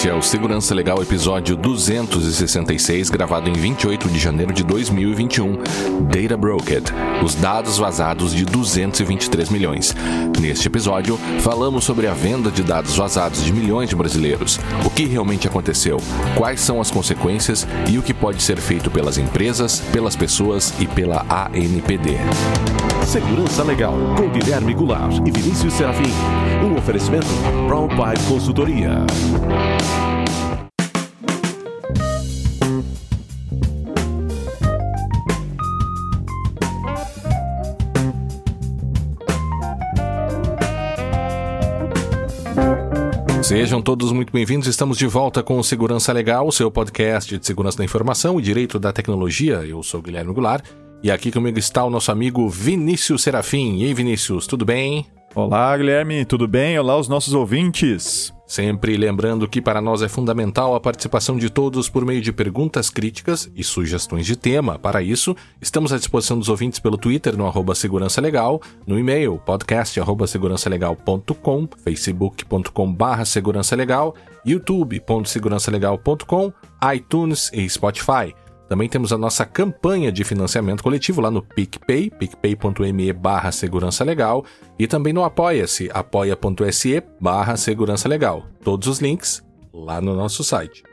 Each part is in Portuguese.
Este é o Segurança Legal episódio 266, gravado em 28 de janeiro de 2021. Data Brokered, os dados vazados de 223 milhões. Neste episódio, falamos sobre a venda de dados vazados de milhões de brasileiros, o que realmente aconteceu, quais são as consequências e o que pode ser feito pelas empresas, pelas pessoas e pela ANPD. Segurança Legal, com Guilherme Goulart e Vinícius Serafim. Um oferecimento Brown Pipe Consultoria. Sejam todos muito bem-vindos. Estamos de volta com o Segurança Legal, o seu podcast de segurança da informação e direito da tecnologia. Eu sou Guilherme Goulart e aqui comigo está o nosso amigo Vinícius Serafim. E aí, Vinícius, tudo bem? Olá, Guilherme, tudo bem? Olá, os nossos ouvintes. Sempre lembrando que para nós é fundamental a participação de todos por meio de perguntas críticas e sugestões de tema. Para isso, estamos à disposição dos ouvintes pelo Twitter no arroba Segurança Legal, no e-mail podcast arroba facebook.com barra segurança legal, youtube.segurançalegal.com, iTunes e Spotify. Também temos a nossa campanha de financiamento coletivo lá no PicPay, picpay.me barra segurança legal, e também no Apoia-se, apoia.se barra segurança legal. Todos os links lá no nosso site.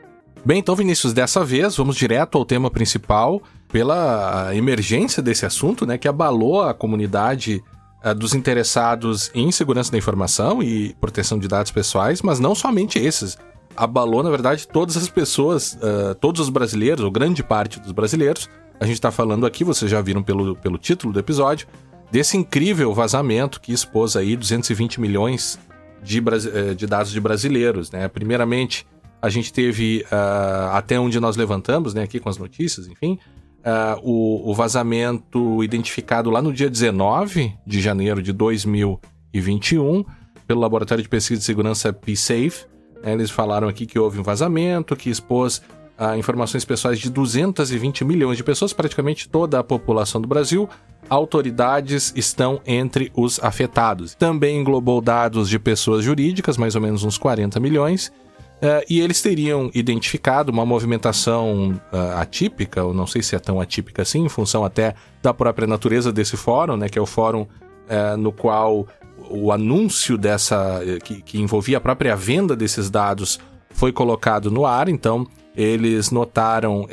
Bem, então, Vinícius, dessa vez vamos direto ao tema principal, pela emergência desse assunto, né, que abalou a comunidade uh, dos interessados em segurança da informação e proteção de dados pessoais, mas não somente esses abalou, na verdade, todas as pessoas, uh, todos os brasileiros, ou grande parte dos brasileiros. A gente está falando aqui, vocês já viram pelo, pelo título do episódio, desse incrível vazamento que expôs aí 220 milhões de, eh, de dados de brasileiros. Né? Primeiramente, a gente teve, uh, até onde nós levantamos, né, aqui com as notícias, enfim, uh, o, o, vazamento identificado lá no dia 19 de janeiro de 2021 pelo Laboratório de Pesquisa de Segurança PSAFE, eles falaram aqui que houve um vazamento, que expôs ah, informações pessoais de 220 milhões de pessoas, praticamente toda a população do Brasil. Autoridades estão entre os afetados. Também englobou dados de pessoas jurídicas, mais ou menos uns 40 milhões. Uh, e eles teriam identificado uma movimentação uh, atípica, ou não sei se é tão atípica assim, em função até da própria natureza desse fórum, né, que é o fórum uh, no qual o anúncio dessa que, que envolvia a própria venda desses dados foi colocado no ar, então eles notaram uh, uh,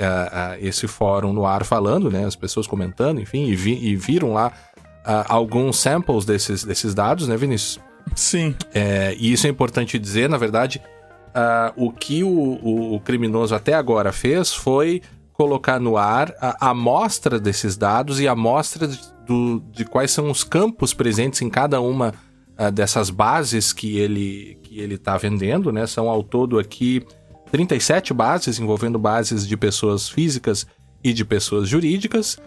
esse fórum no ar falando, né, as pessoas comentando, enfim, e, vi, e viram lá uh, alguns samples desses, desses dados, né, Vinícius? Sim. É, e isso é importante dizer, na verdade, o que o, o, o, criminoso até agora fez foi colocar no ar a amostra desses dados e a amostra do, de quais são os campos presentes em cada uma uh, dessas bases que ele que ele está vendendo, né? São ao todo aqui 37 bases envolvendo bases de pessoas físicas e de pessoas jurídicas.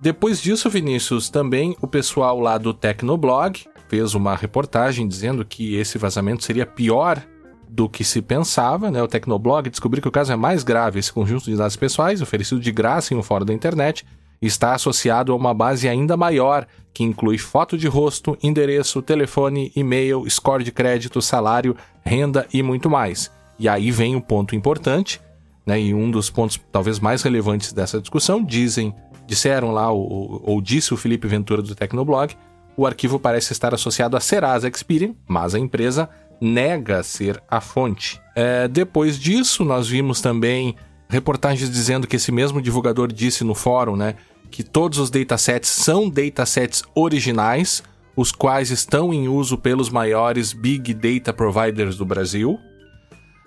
Depois disso, Vinícius, também o pessoal lá do Tecnoblog fez uma reportagem dizendo que esse vazamento seria pior do que se pensava, né? O Tecnoblog descobriu que o caso é mais grave, esse conjunto de dados pessoais, oferecido de graça em um fórum da internet, está associado a uma base ainda maior, que inclui foto de rosto, endereço, telefone, e-mail, score de crédito, salário, renda e muito mais. E aí vem o um ponto importante, né, e um dos pontos talvez mais relevantes dessa discussão, dizem, disseram lá, ou, ou disse o Felipe Ventura do Tecnoblog, o arquivo parece estar associado a Serasa Experian, mas a empresa nega ser a fonte. É, depois disso, nós vimos também reportagens dizendo que esse mesmo divulgador disse no fórum, né, que todos os datasets são datasets originais, os quais estão em uso pelos maiores big data providers do Brasil.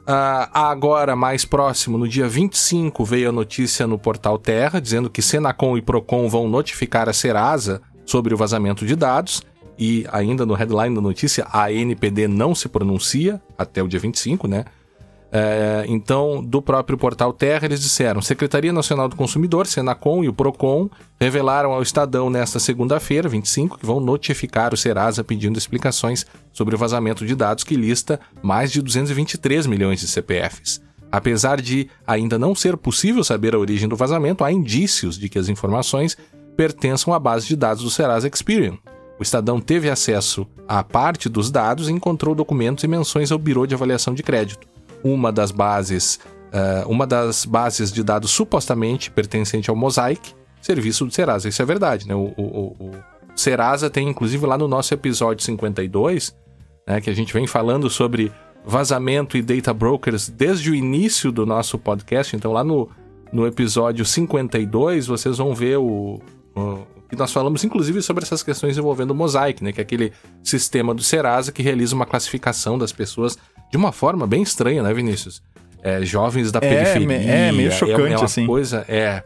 Uh, agora, mais próximo, no dia 25, veio a notícia no portal Terra dizendo que Senacom e Procon vão notificar a Serasa sobre o vazamento de dados. E ainda no headline da notícia, a NPD não se pronuncia até o dia 25, né? É, então, do próprio portal Terra, eles disseram: Secretaria Nacional do Consumidor, Senacom e o Procon revelaram ao Estadão nesta segunda-feira, 25, que vão notificar o Serasa pedindo explicações sobre o vazamento de dados que lista mais de 223 milhões de CPFs. Apesar de ainda não ser possível saber a origem do vazamento, há indícios de que as informações pertençam à base de dados do Serasa Experian. O Estadão teve acesso a parte dos dados e encontrou documentos e menções ao Biro de Avaliação de Crédito. Uma das bases, uh, uma das bases de dados supostamente pertencente ao Mosaic, serviço do Serasa. Isso é verdade, né? O, o, o Serasa tem, inclusive, lá no nosso episódio 52, né, que a gente vem falando sobre vazamento e data brokers desde o início do nosso podcast. Então, lá no, no episódio 52, vocês vão ver o, o que nós falamos, inclusive, sobre essas questões envolvendo o Mosaic, né, que é aquele sistema do Serasa que realiza uma classificação das pessoas de uma forma bem estranha, né, Vinícius? É, jovens da é, periferia. É, meio chocante, é, é uma assim. coisa, é,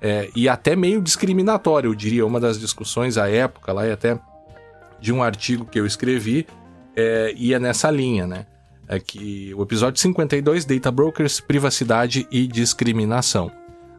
é, e até meio discriminatório, eu diria. Uma das discussões à época, lá e até de um artigo que eu escrevi, é, ia nessa linha, né? É que o episódio 52, Data Brokers, Privacidade e Discriminação.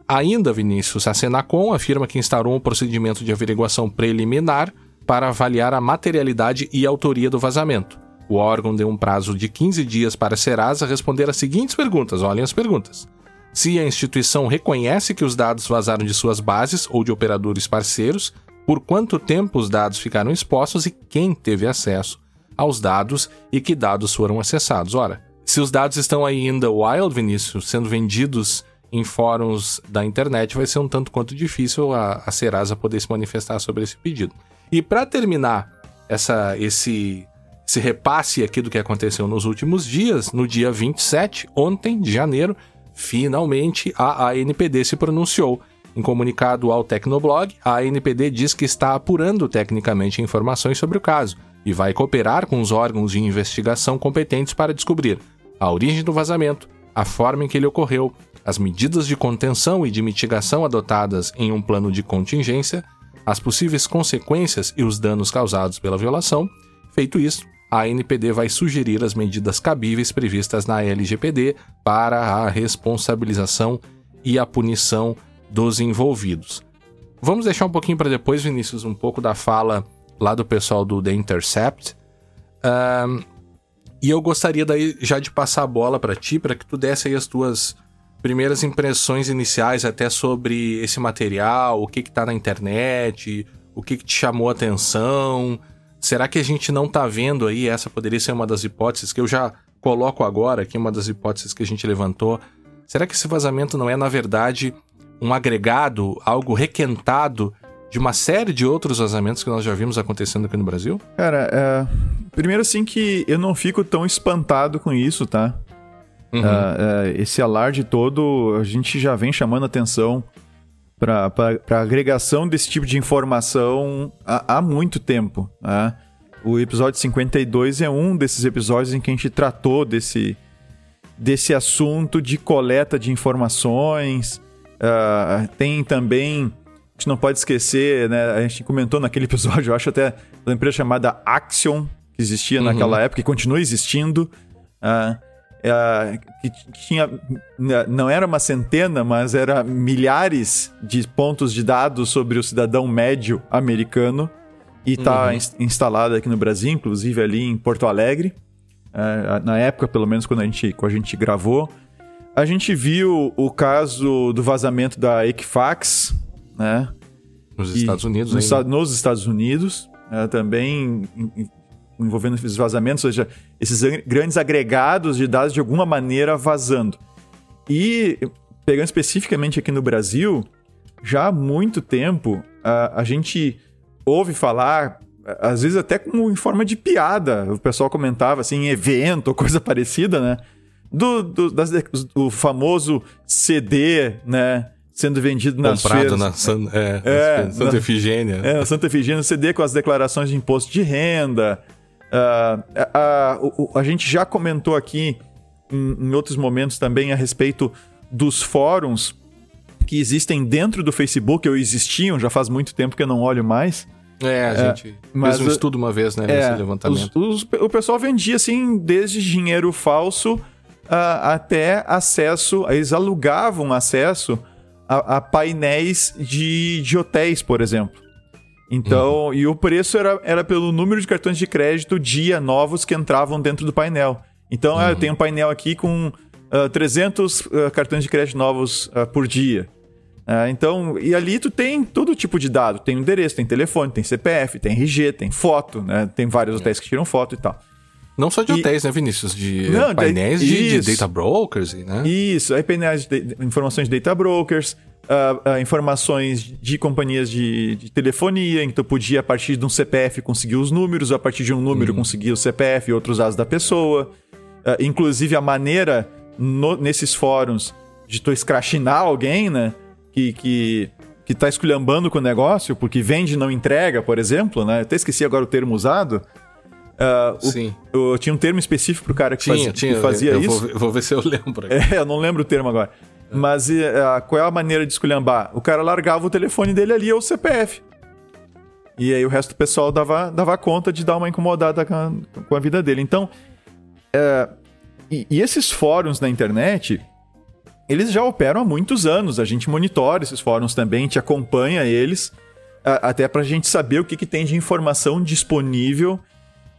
Ainda, Vinícius, a Senacom afirma que instaurou um procedimento de averiguação preliminar para avaliar a materialidade e autoria do vazamento. O órgão deu um prazo de 15 dias para a Serasa responder as seguintes perguntas. Olhem as perguntas se a instituição reconhece que os dados vazaram de suas bases ou de operadores parceiros, por quanto tempo os dados ficaram expostos e quem teve acesso aos dados e que dados foram acessados. Ora, se os dados estão ainda wild, Vinícius, sendo vendidos em fóruns da internet, vai ser um tanto quanto difícil a, a Serasa poder se manifestar sobre esse pedido. E para terminar essa, esse, esse repasse aqui do que aconteceu nos últimos dias, no dia 27, ontem de janeiro, Finalmente, a ANPD se pronunciou. Em comunicado ao Tecnoblog, a ANPD diz que está apurando tecnicamente informações sobre o caso e vai cooperar com os órgãos de investigação competentes para descobrir a origem do vazamento, a forma em que ele ocorreu, as medidas de contenção e de mitigação adotadas em um plano de contingência, as possíveis consequências e os danos causados pela violação. Feito isso, a NPD vai sugerir as medidas cabíveis previstas na LGPD para a responsabilização e a punição dos envolvidos. Vamos deixar um pouquinho para depois, Vinícius, um pouco da fala lá do pessoal do The Intercept. Um, e eu gostaria daí já de passar a bola para ti, para que tu desse aí as tuas primeiras impressões iniciais até sobre esse material, o que que tá na internet, o que que te chamou a atenção, Será que a gente não está vendo aí? Essa poderia ser uma das hipóteses que eu já coloco agora aqui, uma das hipóteses que a gente levantou. Será que esse vazamento não é, na verdade, um agregado, algo requentado de uma série de outros vazamentos que nós já vimos acontecendo aqui no Brasil? Cara, é... primeiro assim que eu não fico tão espantado com isso, tá? Uhum. Uh, uh, esse alarde todo, a gente já vem chamando atenção para a agregação desse tipo de informação há, há muito tempo. Né? O episódio 52 é um desses episódios em que a gente tratou desse, desse assunto de coleta de informações. Uh, tem também. A gente não pode esquecer, né? A gente comentou naquele episódio, eu acho até da empresa chamada Axion, que existia uhum. naquela época e continua existindo. Uh, é, que tinha não era uma centena, mas era milhares de pontos de dados sobre o cidadão médio americano e está uhum. instalado aqui no Brasil, inclusive ali em Porto Alegre. É, na época, pelo menos quando a gente, quando a gente gravou, a gente viu o caso do vazamento da Equifax, né? Nos Estados Unidos, nos, nos Estados Unidos, é, também envolvendo esses vazamentos, ou seja, esses grandes agregados de dados de alguma maneira vazando. E, pegando especificamente aqui no Brasil, já há muito tempo a, a gente ouve falar, às vezes até como em forma de piada, o pessoal comentava assim, em evento ou coisa parecida, né? Do, do, das, do famoso CD, né? Sendo vendido nas Comprado feiras. na San, é, é, Santa Efigênia. É, Santa Efigênia, CD com as declarações de imposto de renda, Uh, a, a, a, gente já comentou aqui em, em, outros momentos também a respeito dos fóruns que existem dentro do Facebook, ou existiam, já faz muito tempo que eu não olho mais. É, a é, gente mas, fez um estudo uma vez, né, é, nesse levantamento. Os, os, o pessoal vendia, assim, desde dinheiro falso uh, até acesso, eles alugavam acesso a, a painéis de, de hotéis, por exemplo. Então, uhum. e o preço era, era pelo número de cartões de crédito dia novos que entravam dentro do painel. Então, uhum. ah, eu uhum. tenho um painel aqui com uh, 300 uh, cartões de crédito novos uh, por dia. Uh, então, e ali tu tem todo tipo de dado. Tem endereço, tem telefone, tem CPF, tem RG, tem foto, né? Tem vários hotéis que tiram foto e tal. Não só de E- hotéis, né, Vinícius? De Não, painéis de- de, data brokers, né? Isso, aí painéis de, de- informações de data brokers, ah, ah, informações de companhias de, de telefonia, então podia a partir de um CPF conseguir os números, a partir de um número conseguir o CPF e outros dados da pessoa. Ah, inclusive a maneira no- nesses fóruns de tu escrachinar alguém, né? Que, que, que tá esculhambando com o negócio, porque vende e não entrega, por exemplo, né? Eu até esqueci agora o termo usado. O- Sim. eu tinha um termo específico pro cara que Tinha, fazia, tinha. que fazia eu isso. Vou, eu vou ver se eu lembro. É, eu não lembro o termo agora. Mas e, ah, qual é a maneira de esculhambar? O cara largava o telefone dele ali ou o CPF. E aí o resto do pessoal dava, dava conta de dar uma incomodada com a, com a vida dele. Então, é, e, e esses fóruns na internet, eles já operam há muitos anos. A gente monitora esses fóruns também, a gente acompanha eles, a- até pra gente saber o que, que tem de informação disponível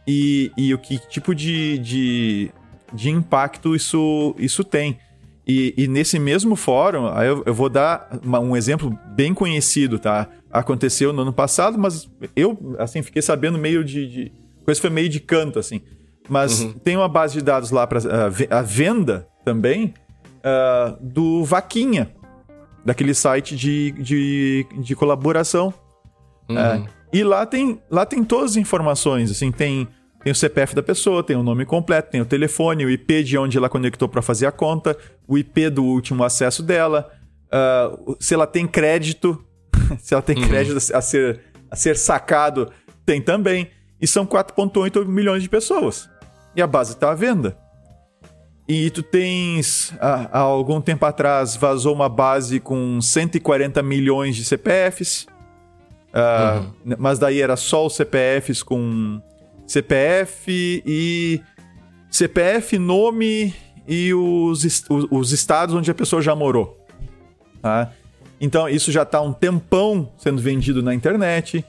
e, e o que tipo de, de, de impacto isso, isso tem. E, e nesse mesmo fórum, aí eu, eu vou dar uma- um exemplo bem conhecido, tá? Aconteceu no ano passado, mas eu, assim, fiquei sabendo meio de... de coisa foi meio de canto, assim. Mas tem uma base de dados lá para a venda também ah, do Vaquinha, daquele site de, de, de colaboração. Uhum. É. E lá tem, lá tem todas as informações, assim, tem, tem o CPF da pessoa, tem o nome completo, tem o telefone, o IP de onde ela conectou para fazer a conta, o IP do último acesso dela, o- se ela tem crédito, se ela tem crédito a ser, a ser sacado, tem também. E são 4,8 milhões de pessoas. E a base está à venda. E tu tens, há, há algum tempo atrás, vazou uma base com 140 milhões de CPFs. Ah, Mas daí era só os CPFs com CPF e. CPF, nome e os, os, os estados onde a pessoa já morou. Tá? Então isso já está um tempão sendo vendido na internet.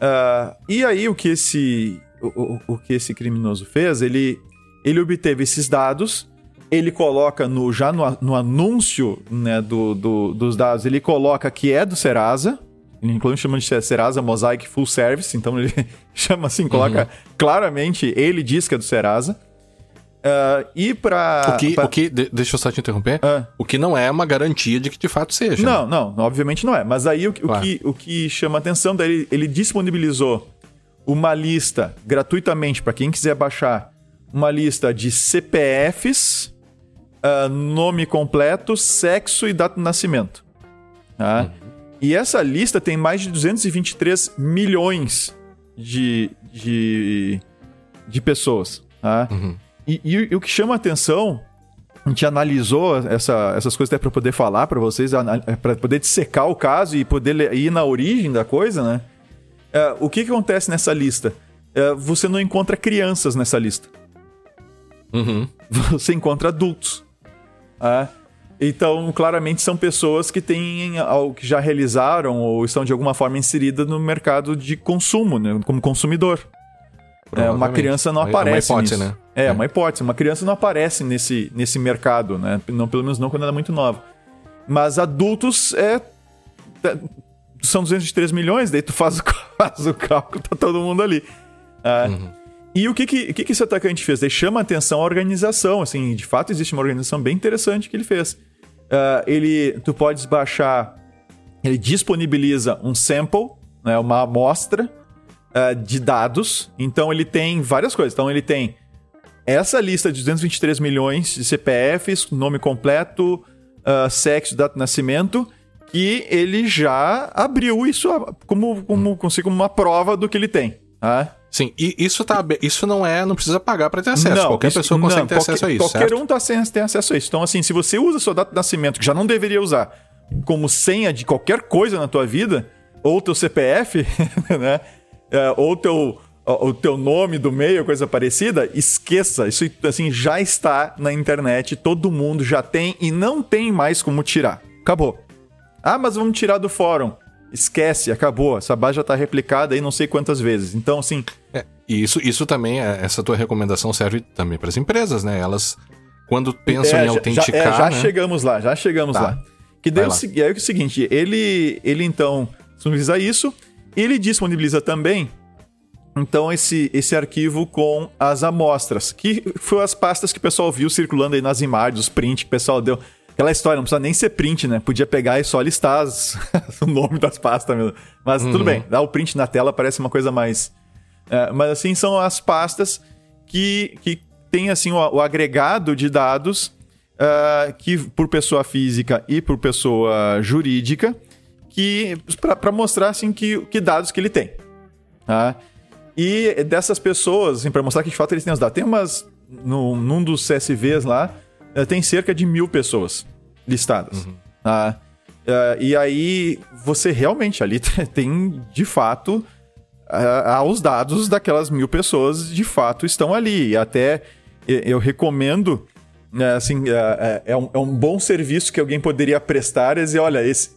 Ah, e aí o que esse o, o- o que esse criminoso fez, ele ele obteve esses dados, ele coloca no já no, no anúncio né, do, do- dos dados, ele coloca que é do Serasa, inclusive chama de Serasa Mosaic Full Service, então ele chama assim, coloca claramente, ele diz que é do Serasa. Ah, e para O que, o que de- deixa eu só te interromper. Ah. O que não é uma garantia de que de fato seja. Não, não, obviamente não é. Mas aí o, Claro. que, o que chama atenção, daí ele, ele disponibilizou uma lista gratuitamente para quem quiser baixar, uma lista de CPFs, ah, nome completo, sexo e data de nascimento. Tá? E essa lista tem mais de 223 milhões de, de, de pessoas. Tá? E, e o que chama atenção a gente analisou essa- essas coisas até para poder falar para vocês, para poder dissecar o caso e poder ir na origem da coisa, né? É, o que, que acontece nessa lista? É, você não encontra crianças nessa lista. Uhum. Você encontra adultos. tá? Então, claramente, são pessoas que têm algo que já realizaram ou estão de alguma forma inseridas no mercado de consumo, né? como consumidor. É, uma criança não É uma aparece hipótese, nisso. né? É, É. uma hipótese. Uma criança não aparece nesse, nesse mercado, né? Não, pelo menos não quando ela é muito nova. Mas adultos é... é- São 203 milhões, daí tu faz o, faz o cálculo, tá todo mundo ali. Ah, E o que que, que que esse atacante fez? Ele chama a atenção a organização, assim, de fato existe uma organização bem interessante que ele fez. Ah, ele, tu podes baixar, ele disponibiliza um sample, né, uma amostra ah, de dados. Então ele tem várias coisas. Então ele tem essa lista de 223 milhões de CPFs, nome completo, ah, sexo, data de nascimento, que ele já abriu isso a- como, como, consigo uma prova do que ele tem. Tá? Sim, e isso tá isso não é, não precisa pagar para ter acesso. qualquer isso- pessoa consegue não, ter qualquer- acesso a isso, Qualquer certo? um tá sem, tem acesso a isso. Então, assim, se você usa sua data de nascimento, que já não deveria usar, como senha de qualquer coisa na tua vida, ou teu CPF, né? É, ou teu, o o teu nome do meio, coisa parecida, esqueça. Isso, assim, já está na internet, todo mundo já tem e não tem mais como tirar. Acabou. Ah, mas vamos tirar do fórum. Esquece, acabou. Essa base já tá replicada aí não sei quantas vezes. Então, assim, É, e isso, isso também, é- essa tua recomendação serve também para as empresas, né? Elas, quando pensam É, em já- autenticar. Já, é, já né? chegamos lá, já chegamos Tá. lá. Que daí é o, é o seguinte, ele, ele então disponibiliza isso, ele disponibiliza também então esse, esse arquivo com as amostras, que foi as pastas que o pessoal viu circulando aí nas imagens, os prints que o pessoal deu. Aquela história, não precisa nem ser print, né? Podia pegar e só listar as, o nome das pastas mesmo. Mas uhum. tudo bem, dar o print na tela parece uma coisa mais. É, mas assim, são as pastas que, que tem assim o, o agregado de dados uh, que por pessoa física e por pessoa jurídica, que para mostrar assim que, que dados que ele tem. Tá? E dessas pessoas, assim, para mostrar que de fato eles têm os dados. Tem umas. No, num dos CSVs lá, tem cerca de mil pessoas listadas. Uhum. Tá? Uh, e aí você realmente ali tem de fato uh, os dados daquelas mil pessoas de fato estão ali. E até eu recomendo, uh, assim, uh, é, um, é, um, bom serviço que alguém poderia prestar e dizer, olha, esse,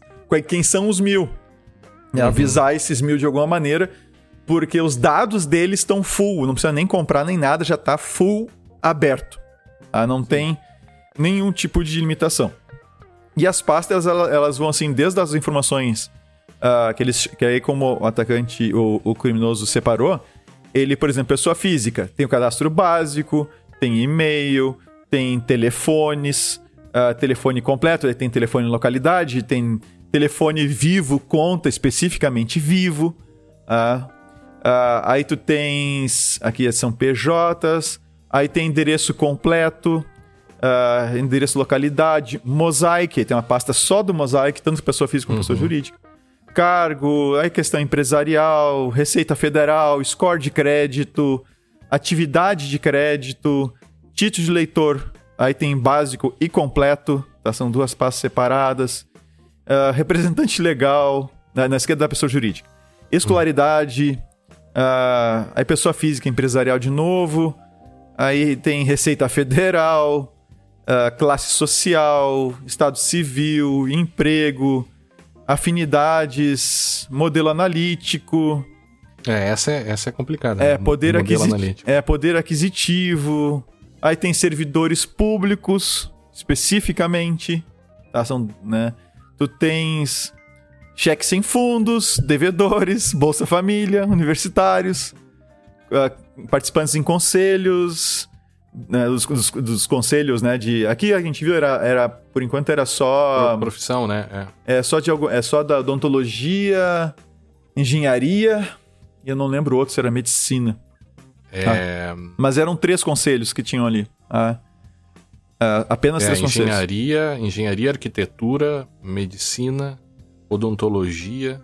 quem são os mil? Uhum. Avisar esses mil de alguma maneira porque os dados deles estão full, não precisa nem comprar nem nada, já está full aberto. Tá? Não tem nenhum tipo de limitação. E as pastas, elas, elas vão assim, desde as informações uh, que eles. Que aí, como o atacante, o, o criminoso separou, ele, por exemplo, pessoa física, tem o cadastro básico, tem e-mail, tem telefones, uh, telefone completo, tem telefone localidade, tem telefone vivo, conta especificamente vivo. Uh, Uh, aí tu tens. Aqui são PJs. Aí tem endereço completo. Uh, endereço localidade. Mosaic. Tem uma pasta só do Mosaic, tanto pessoa física como uhum. pessoa jurídica. Cargo. Aí questão empresarial. Receita Federal. Score de crédito. Atividade de crédito. Título de leitor. Aí tem básico e completo. Tá? São duas pastas separadas. Uh, representante legal. Na, na esquerda da pessoa jurídica. Escolaridade. Uh, aí pessoa física empresarial de novo. Aí tem Receita Federal, uh, classe social, estado civil, emprego, afinidades, modelo analítico. É, essa é, essa é complicada. É, né? poder, aquisi é, poder aquisitivo. Aí tem servidores públicos, especificamente. Tá? São, né? Tu tens cheque sem fundos, devedores, Bolsa Família, universitários, uh, participantes em conselhos, né, dos, dos, dos, conselhos, né, de... Aqui a gente viu, era, era por enquanto era só... Profissão, né? É, é só, de, é só da odontologia, engenharia, e eu não lembro outro, se era medicina. É... Ah, mas eram três conselhos que tinham ali. Ah, ah, apenas é, três engenharia, conselhos. Engenharia, arquitetura, medicina odontologia.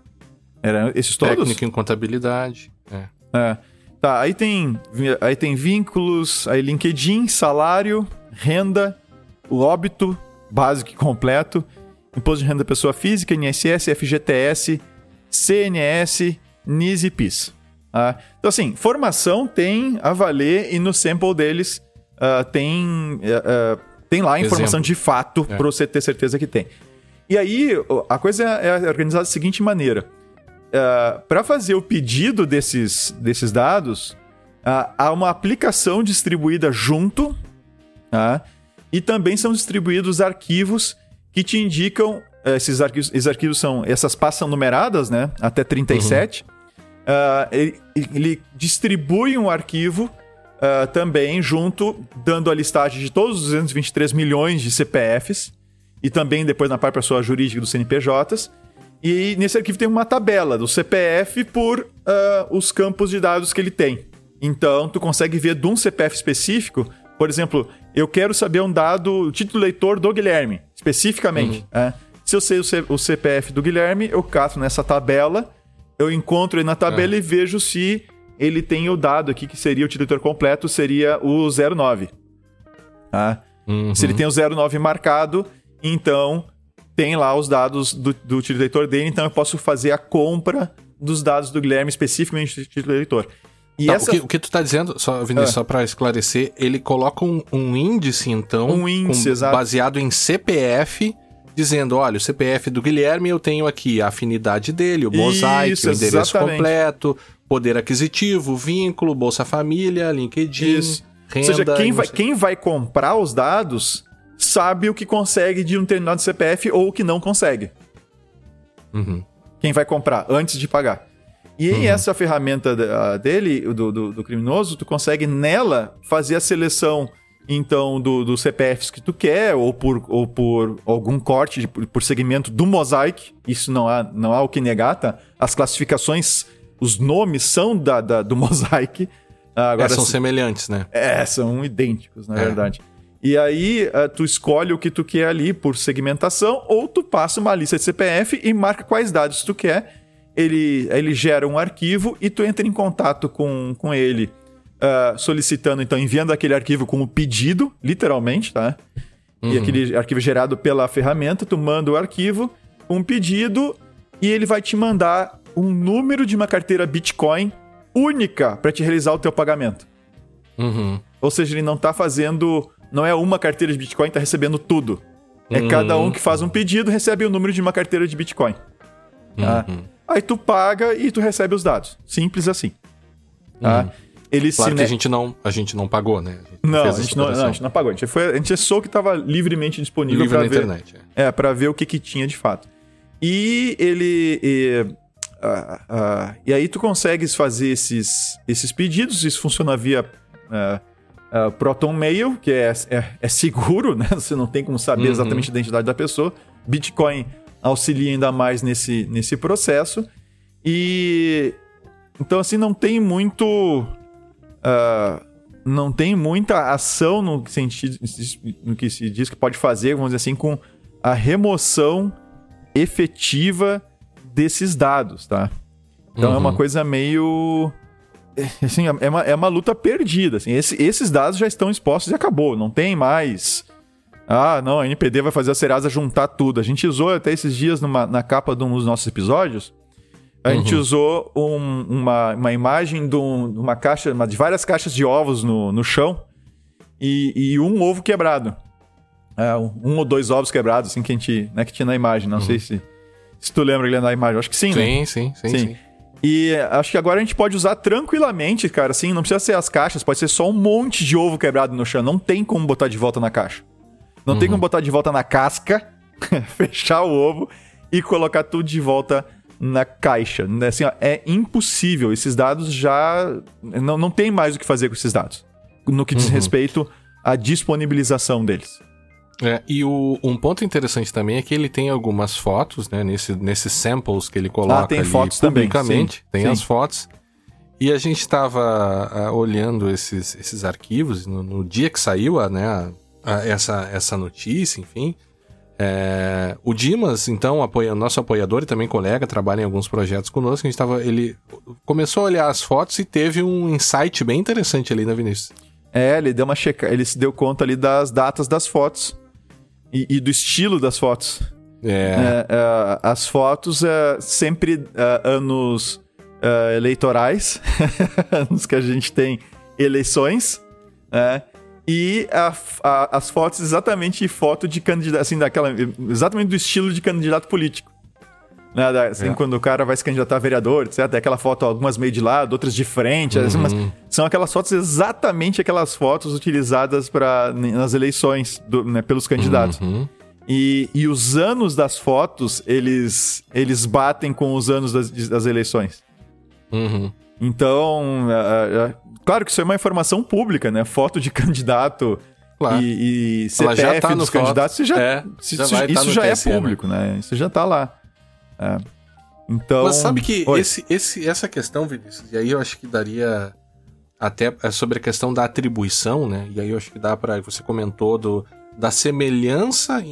Era esses todos? Técnica em contabilidade. É. é. Tá, aí tem, aí tem vínculos, aí LinkedIn, salário, renda, o óbito, básico e completo, imposto de renda da pessoa física, INSS, FGTS, CNS, NIS e PIS. Ah, então, assim, formação tem a valer e no sample deles uh, tem, uh, uh, tem lá a informação Exemplo. de fato é. para você ter certeza que tem. E aí, a coisa é organizada da seguinte maneira. Uh, é, Para fazer o pedido desses, desses dados, uh, há uma aplicação distribuída junto, uh, e também são distribuídos arquivos que te indicam. Eh, esses arquivos, esses arquivos são. Essas passam numeradas, né? Até 37. Uhum. Ele, ele, distribui um arquivo também junto, dando a listagem de todos os 223 milhões de CPFs e também depois na parte pessoa jurídica dos CNPJs. E nesse arquivo tem uma tabela do CPF por uh, os campos de dados que ele tem. Então, tu consegue ver de um CPF específico, por exemplo, eu quero saber um dado, o título leitor do Guilherme, especificamente. Uhum. É. Se eu sei o, C, o, CPF do Guilherme, eu cato nessa tabela, eu encontro ele na tabela é. e vejo se ele tem o dado aqui, que seria o título leitor completo, seria o 09. Tá? Uhum. Se ele tem o 09 marcado, então, tem lá os dados do, do título eleitor dele, então eu posso fazer a compra dos dados do Guilherme especificamente do título eleitor. E tá, essa... o, que, o que tu tá dizendo, só, Vinícius, é. só para esclarecer, ele coloca um, um índice, então, um índice, com, baseado em CPF, dizendo, olha, o CPF do Guilherme eu tenho aqui a afinidade dele, o mosaico, Isso, o endereço exatamente. completo, poder aquisitivo, vínculo, Bolsa Família, LinkedIn, Isso. renda... Ou seja, quem vai, quem vai comprar os dados sabe o que consegue de um determinado CPF ou o que não consegue. Uhum. Quem vai comprar antes de pagar. E uhum. essa ferramenta dele, do, do, do, criminoso, tu consegue nela fazer a seleção então dos do CPFs que tu quer, ou por, ou por algum corte de, por segmento do Mosaic. Isso não há, não há o que negar, tá? As classificações, os nomes são da, da do Mosaic. Agora, é, são semelhantes, né? É, são idênticos, na é. verdade. E aí uh, tu escolhe o que tu quer ali por segmentação, ou tu passa uma lista de CPF e marca quais dados tu quer. Ele, ele gera um arquivo e tu entra em contato com, com ele, uh, solicitando, então, enviando aquele arquivo com o pedido, literalmente, tá? Uhum. E aquele arquivo gerado pela ferramenta, tu manda o arquivo, um pedido, e ele vai te mandar um número de uma carteira Bitcoin única para te realizar o teu pagamento. Uhum. Ou seja, ele não está fazendo. Não é uma carteira de Bitcoin, está recebendo tudo. É uhum. cada um que faz um pedido recebe o número de uma carteira de Bitcoin. Tá? Uhum. Aí tu paga e tu recebe os dados. Simples assim. Tá? Uhum. Ele claro que a gente, não, a gente não pagou, né? A não, a gente não, não, a gente não pagou. A gente, foi, a gente achou que estava livremente disponível Livre na ver, internet. É, é para ver o que, que tinha de fato. E ele. E, Uh, uh, e aí tu consegues fazer esses, esses pedidos, isso funciona via uh, Proton Mail, que é, é, é, seguro, né? Você não tem como saber uhum. exatamente a identidade da pessoa. Bitcoin auxilia ainda mais nesse, nesse processo. E então assim não tem muito não tem muita ação no sentido no que se diz que pode fazer, vamos dizer assim, com a remoção efetiva desses dados, tá? Então uhum. é uma uhum. coisa meio. É, assim, é uma, é uma luta perdida. Assim. Esse, esses dados já estão expostos e acabou. Não tem mais. Ah, não, a NPD vai fazer a Serasa juntar tudo. A gente usou até esses dias numa, na capa de um dos nossos episódios. A uhum. gente usou um, uma, uma imagem de, de uma caixa, uma, de várias caixas de ovos no, no chão e, e um ovo quebrado. É, um ou dois ovos quebrados, assim, que a gente, né, que tinha na imagem. Não uhum. sei se se tu lembra, Guilherme, da imagem. Acho que sim, sim né? Sim, sim, sim. sim. E acho que agora a gente pode usar tranquilamente, cara, assim, não precisa ser as caixas, pode ser só um monte de ovo quebrado no chão. Não tem como botar de volta na caixa. Não uhum. tem como botar de volta na casca, fechar o ovo e colocar tudo de volta na caixa. Assim, ó, é impossível. Esses dados já. Não, não tem mais o que fazer com esses dados. No que diz uhum. respeito à disponibilização deles. É, e o, um ponto interessante também é que ele tem algumas fotos, né? Nesse, nesses samples que ele coloca ah, tem fotos publicamente. Também. Tem sim. as fotos. E a gente estava uh, olhando esses, esses arquivos no, no, dia que saiu a, né, a, a, essa, essa notícia, enfim. É, o Dimas, então, apoia, nosso apoiador e também colega, trabalha em alguns projetos conosco. A gente tava, ele começou a olhar as fotos e teve um insight bem interessante ali na Vinícius. É, ele deu uma checa, ele se deu conta ali das datas das fotos e, e do estilo das fotos. É. é, é as fotos é sempre é, anos é, eleitorais, anos que a gente tem eleições, né? E a, a, as fotos exatamente foto de candidato, assim, daquela, exatamente do estilo de candidato político. Né? Assim, é. quando o cara vai se candidatar a vereador, etc. Aquela foto, algumas meio de lado, outras de frente. Uhum. Assim, são aquelas fotos, exatamente aquelas fotos utilizadas pra, nas eleições do, né, pelos candidatos. Uhum. E, e os anos das fotos, eles, eles batem com os anos das, das eleições. Uhum. Então, é, é, claro que isso é uma informação pública, né? Foto de candidato claro. e, e CPF tá dos candidatos, isso já, é, já isso, isso já é público, né? Isso já tá lá. É. Então. Mas sabe que esse, esse, essa questão, Vinícius, e aí eu acho que daria até é sobre a questão da atribuição, né? E aí eu acho que dá para você comentou do da semelhança.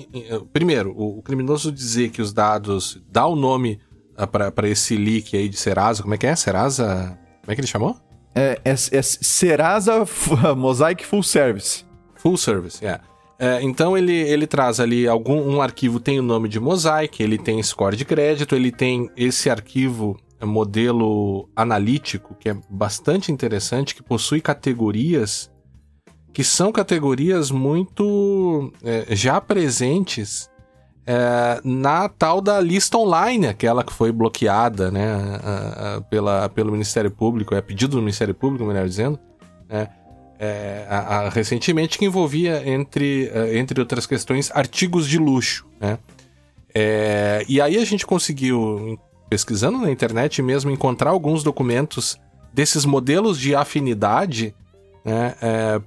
Primeiro, o, o, criminoso dizer que os dados dá o nome ah, para esse leak aí de Serasa. Como é que é? Serasa. Como é que ele chamou? É, é, é Serasa Mosaic Full Service. Full Service, é. Yeah. É, então ele, ele traz ali algum um arquivo tem o nome de Mosaic, ele tem score de crédito, ele tem esse arquivo é, modelo analítico que é bastante interessante, que possui categorias que são categorias muito é, já presentes é, na tal da lista online, aquela que foi bloqueada né, a, a, pela, pelo Ministério Público, é pedido do Ministério Público, melhor dizendo, né, é, a, a, recentemente que envolvia, entre, é, entre outras questões, artigos de luxo. Né? É, e aí a gente conseguiu pesquisando na internet mesmo, encontrar alguns documentos desses modelos de afinidade né, é,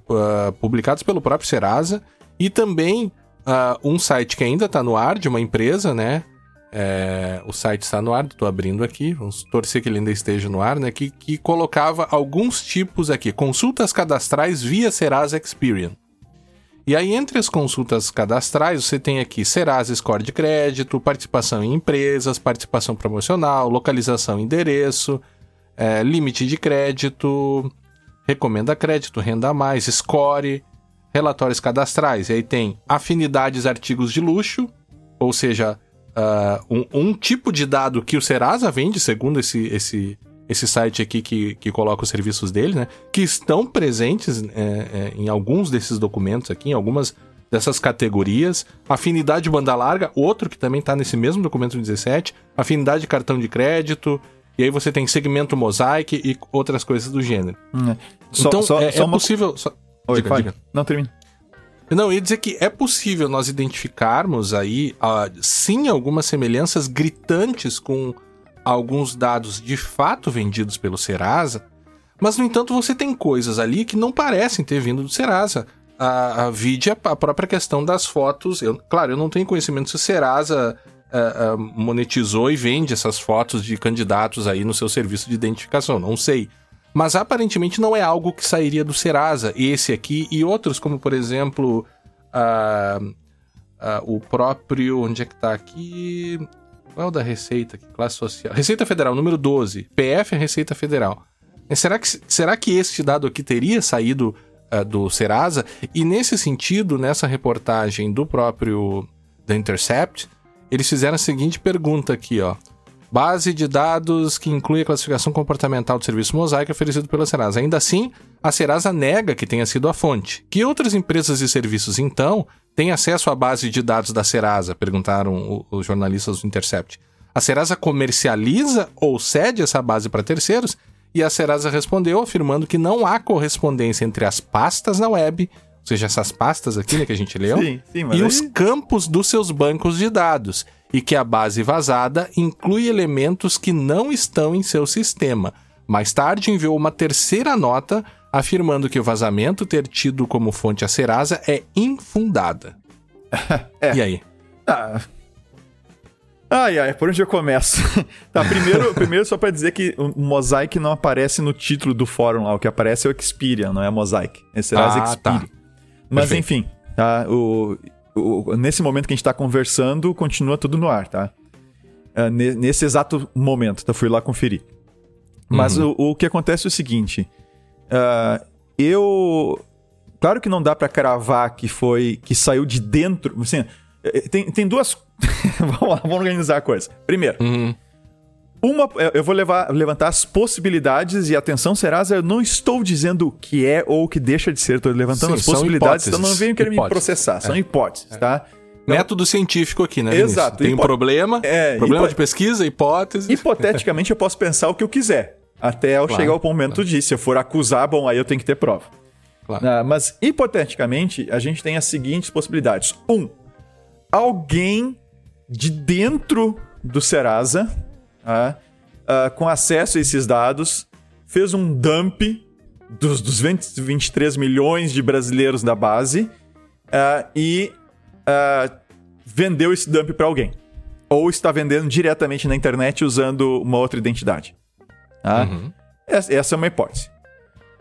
publicados pelo próprio Serasa e também uh, um site que ainda está no ar de uma empresa, né? É, o site está no ar, estou abrindo aqui, vamos torcer que ele ainda esteja no ar, né? Que, que colocava alguns tipos aqui, consultas cadastrais via Serasa Experian. E aí, entre as consultas cadastrais, você tem aqui Serasa Score de crédito, participação em empresas, participação promocional, localização e endereço, é, limite de crédito, recomenda crédito, renda mais, score, relatórios cadastrais. E aí tem afinidades artigos de luxo, ou seja, uh, um, um, tipo de dado que o Serasa vende, segundo esse, esse, esse site aqui que, que coloca os serviços dele, né? Que estão presentes é, é, em alguns desses documentos aqui, em algumas dessas categorias. Afinidade banda larga, outro que também está nesse mesmo documento 17. Afinidade de cartão de crédito. E aí você tem segmento mosaic e outras coisas do gênero. Hum, é. então, só, é, só é possível... Só... Oi, diga, diga. Não, termina. Não, ia dizer que é possível nós identificarmos aí, uh, sim, algumas semelhanças gritantes com alguns dados de fato vendidos pelo Serasa, mas, no entanto, você tem coisas ali que não parecem ter vindo do Serasa. A, a vide a, a própria questão das fotos. Eu, claro, eu não tenho conhecimento se o Serasa uh, uh, monetizou e vende essas fotos de candidatos aí no seu serviço de identificação, não sei. Mas aparentemente não é algo que sairia do Serasa, esse aqui e outros, como por exemplo uh, uh, o próprio. Onde é que tá aqui? Qual é o da Receita? Classe Social. Receita Federal, número 12. PF é Receita Federal. Será que, será que este dado aqui teria saído uh, do Serasa? E nesse sentido, nessa reportagem do próprio The Intercept, eles fizeram a seguinte pergunta aqui, ó. Base de dados que inclui a classificação comportamental do serviço Mosaic oferecido pela Serasa. Ainda assim, a Serasa nega que tenha sido a fonte. Que outras empresas e serviços, então, têm acesso à base de dados da Serasa? Perguntaram os jornalistas do Intercept. A Serasa comercializa ou cede essa base para terceiros? E a Serasa respondeu afirmando que não há correspondência entre as pastas na web, ou seja, essas pastas aqui né, que a gente leu, sim, sim, e aí... os campos dos seus bancos de dados e que a base vazada inclui elementos que não estão em seu sistema. Mais tarde enviou uma terceira nota afirmando que o vazamento ter tido como fonte a Serasa é infundada. é. E aí? Ah. Ai, ai, por onde eu começo? tá, primeiro, primeiro só para dizer que o Mosaic não aparece no título do fórum lá, o que aparece é o Experian, não é Mosaic. É Serasa ah, Experian. Tá. Mas Perfeito. enfim, tá, o, o, nesse momento que a gente está conversando, continua tudo no ar, tá? Uh, nesse exato momento, tá? Fui lá conferir. Mas uhum. o, o, que acontece é o seguinte: uh, eu. Claro que não dá para cravar que foi. que saiu de dentro. Assim, eh, tem, tem duas. vamos lá, vamos organizar a coisa. Primeiro. Uhum. Uma, eu vou levar, levantar as possibilidades e atenção, Serasa, eu não estou dizendo o que é ou o que deixa de ser, estou levantando Sim, as possibilidades, então não venham querer me processar, são é. hipóteses, tá? Então, Método científico aqui, né? Vinícius? Exato. Tem um problema, é, problema de pesquisa, hipótese. Hipoteticamente eu posso pensar o que eu quiser, até eu claro, chegar ao momento claro. de, se eu for acusar, bom, aí eu tenho que ter prova. Claro. Ah, mas, hipoteticamente, a gente tem as seguintes possibilidades. Um, alguém de dentro do Serasa uh, com acesso a esses dados, fez um dump dos, dos 20, 23 milhões de brasileiros da base uh, e uh, vendeu esse dump para alguém. Ou está vendendo diretamente na internet usando uma outra identidade. Tá? Uhum. Essa, essa é uma hipótese.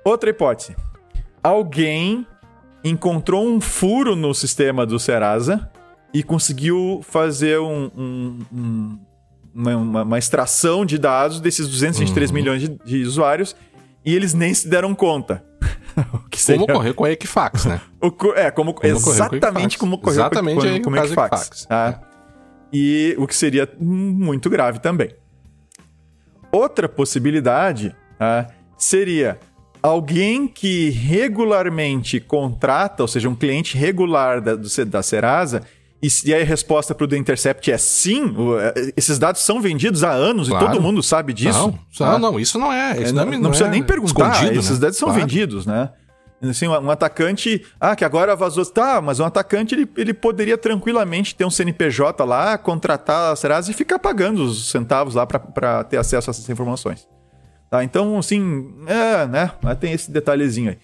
Outra hipótese. Alguém encontrou um furo no sistema do Serasa e conseguiu fazer um, um, um, uma, uma, extração de dados desses 223 uhum. milhões de, de, usuários e eles nem se deram conta. seria... Como ocorreu com a Equifax, né? o, é, como, como exatamente como ocorreu exatamente com, com, com a Equifax. Equifax. Ah, e o que seria muito grave também. Outra possibilidade ah, seria alguém que regularmente contrata, ou seja, um cliente regular da, do, da Serasa, e se a resposta para o The Intercept é sim, é, esses dados são vendidos há anos claro. e todo mundo sabe disso. Não, não, não isso não é. Isso é, não, não, não, precisa é nem perguntar. Esses né? dados são claro. vendidos, né? Assim, um, um atacante. Ah, que agora vazou. Tá, mas um atacante ele, ele poderia tranquilamente ter um CNPJ lá, contratar a Serasa e ficar pagando os centavos lá para ter acesso a essas informações. Tá, então, assim, é, né? Tem esse detalhezinho aí.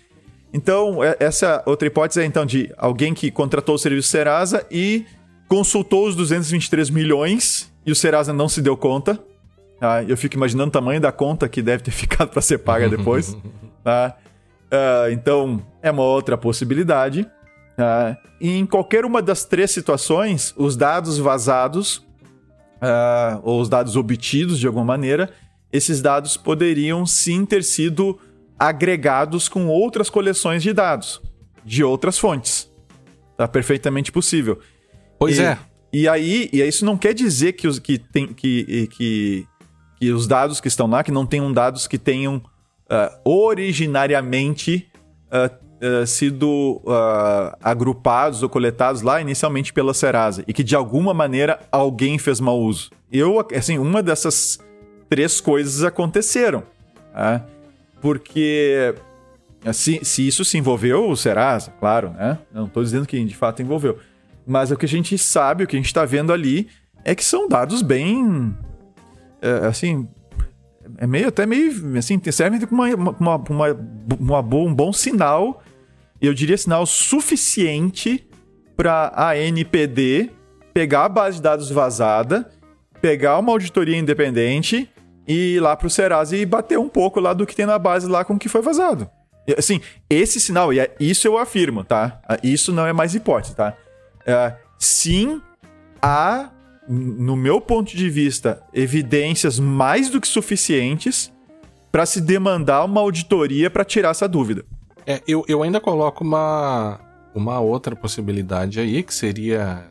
Então, é, essa outra hipótese é então de alguém que contratou o serviço Serasa e consultou os 223 milhões e o Serasa não se deu conta. Tá? Eu fico imaginando o tamanho da conta que deve ter ficado para ser paga depois. tá? Uh, então, é uma outra possibilidade. Uh, em qualquer uma das três situações, os dados vazados, uh, ou os dados obtidos de alguma maneira, esses dados poderiam sim ter sido agregados com outras coleções de dados, de outras fontes. Tá perfeitamente possível. Pois e, é. E aí, e isso não quer dizer que os, que, tem, que, que, que os dados que estão lá, que não tenham dados que tenham uh, originariamente uh, uh, sido agrupados ou coletados lá inicialmente pela Serasa e que de alguma maneira alguém fez mau uso. Eu, assim, uma dessas três coisas aconteceram. Tá? Porque se, se isso se envolveu, o Serasa, claro, né? Não estou dizendo que de fato envolveu. Mas o que a gente sabe, o que a gente está vendo ali, é que são dados bem. É, assim. É meio, até meio. Assim, servem como uma, uma, uma, uma boa, um bom sinal. Eu diria sinal suficiente para a NPD pegar a base de dados vazada, pegar uma auditoria independente e ir lá para o Serasa e bater um pouco lá do que tem na base lá com o que foi vazado. Assim, esse sinal, e é, isso eu afirmo, tá? Isso não é mais hipótese, tá? É, sim, há, no meu ponto de vista, evidências mais do que suficientes para se demandar uma auditoria para tirar essa dúvida. É, eu, eu ainda coloco uma, uma outra possibilidade aí, que seria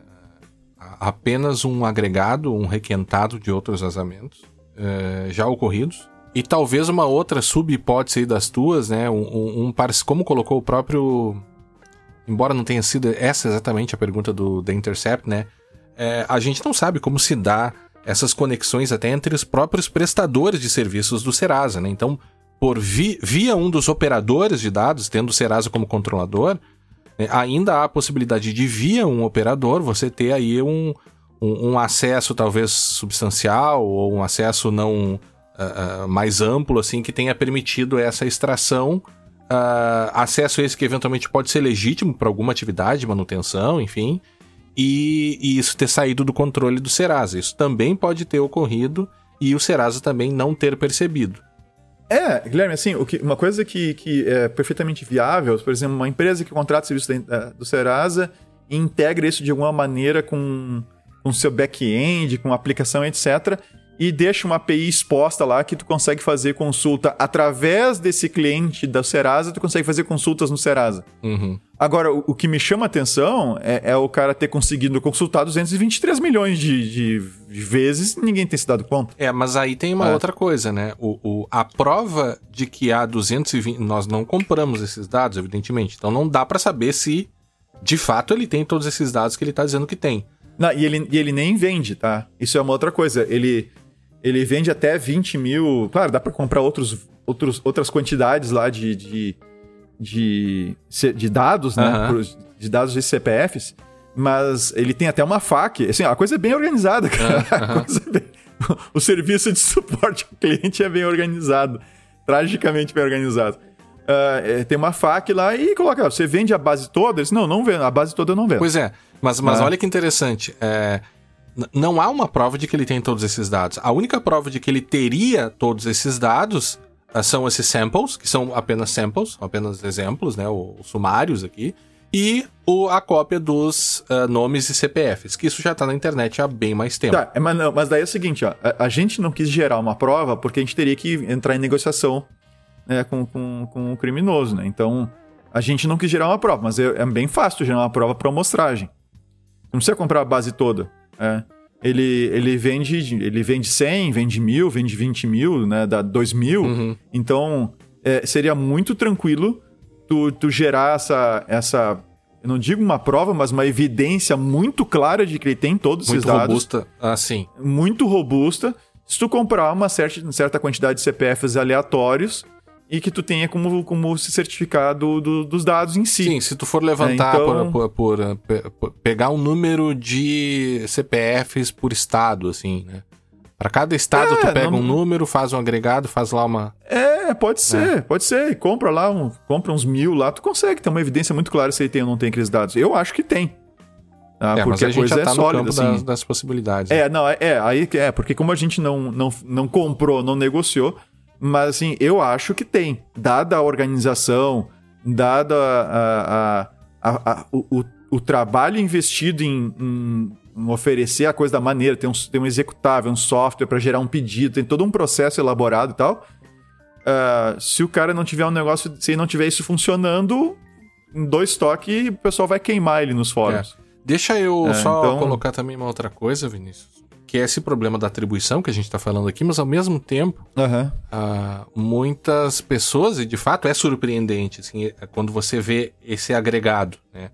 apenas um agregado, um requentado de outros vazamentos é, já ocorridos. E talvez uma outra sub-hipótese aí das tuas, né? Um, um, um, como colocou o próprio embora não tenha sido essa exatamente a pergunta do The Intercept, né? É, a gente não sabe como se dá essas conexões até entre os próprios prestadores de serviços do Serasa, né? Então, por vi, via um dos operadores de dados, tendo o Serasa como controlador, né, ainda há a possibilidade de via um operador você ter aí um, um, um acesso talvez substancial ou um acesso não uh, uh, mais amplo assim que tenha permitido essa extração uh, acesso esse que eventualmente pode ser legítimo para alguma atividade, manutenção, enfim, e, e, isso ter saído do controle do Serasa. Isso também pode ter ocorrido e o Serasa também não ter percebido. É, Guilherme, assim, que, uma coisa que, que é perfeitamente viável, por exemplo, uma empresa que contrata serviço da, do Serasa e integra isso de alguma maneira com o seu back-end, com aplicação, etc., e deixa uma API exposta lá que tu consegue fazer consulta através desse cliente da Serasa, tu consegue fazer consultas no Serasa. Uhum. Agora, o, o, que me chama a atenção é, é, o cara ter conseguido consultar 223 milhões de, de, de, vezes e ninguém ter se dado conta. É, mas aí tem uma é. outra coisa, né? O, o, a prova de que há 220... Nós não compramos esses dados, evidentemente. Então não dá para saber se, de fato, ele tem todos esses dados que ele tá dizendo que tem. Não, e ele, e ele nem vende, tá? Isso é uma outra coisa. Ele ele vende até 20 mil. Claro, dá para comprar outros, outros, outras quantidades lá de, de, de, de dados, né? Uhum. De dados de CPFs. Mas ele tem até uma FAQ. Assim, a coisa é bem organizada, cara. Uhum. É bem... o serviço de suporte ao cliente é bem organizado. Tragicamente bem organizado. Uh, tem uma FAQ lá e coloca, você vende a base toda? Eles, não, não vendo, a base toda eu não vendo. Pois é, mas, mas ah. olha que interessante. É, não há uma prova de que ele tem todos esses dados. A única prova de que ele teria todos esses dados uh, são esses samples, que são apenas samples, apenas exemplos, né, os sumários aqui, e o, a cópia dos uh, nomes e CPFs, que isso já está na internet há bem mais tempo. Tá, é, mas, não, mas daí é o seguinte, ó, a, a, gente não quis gerar uma prova porque a gente teria que entrar em negociação né, com, com, com o criminoso, né? Então, a gente não quis gerar uma prova, mas é, é bem fácil gerar uma prova para amostragem. Não precisa comprar a base toda. É. Ele, ele vende ele vende 100, vende mil, vende 20 mil, né? Dá 2 mil. Uhum. Então, é, seria muito tranquilo tu, tu gerar essa, essa eu não digo uma prova, mas uma evidência muito clara de que ele tem todos muito esses dados. Muito robusta, ah, sim. Muito robusta. Se tu comprar uma certa, certa quantidade de CPFs aleatórios e que tu tenha como, como se certificar do, do, dos dados em si. Sim, se tu for levantar é, então... por, por, por, por, pegar um número de CPFs por estado, assim, né? Para cada estado é, tu pega não... um número, faz um agregado, faz lá uma. É, pode ser, é. pode ser. Compra lá, um, compra uns mil lá, tu consegue ter uma evidência muito clara se ele tem ou não tem aqueles dados. Eu acho que tem. Ah, é, porque a, a coisa tá é sólida, assim. Das, das, possibilidades. É, não, é, é, aí é, porque como a gente não, não, não comprou, não negociou, mas assim, eu acho que tem. Dada a organização, dada a, a, a, a o, o, trabalho investido em, em, em, oferecer a coisa da maneira, tem um, tem um executável, um software para gerar um pedido, tem todo um processo elaborado e tal. Uh, se o cara não tiver um negócio, se não tiver isso funcionando, em dois toques, o pessoal vai queimar ele nos fóruns. É. Deixa eu é, só então... colocar também uma outra coisa, Vinícius que é esse problema da atribuição que a gente está falando aqui, mas ao mesmo tempo, uhum. uh, muitas pessoas, e de fato é surpreendente, assim, é quando você vê esse agregado, né?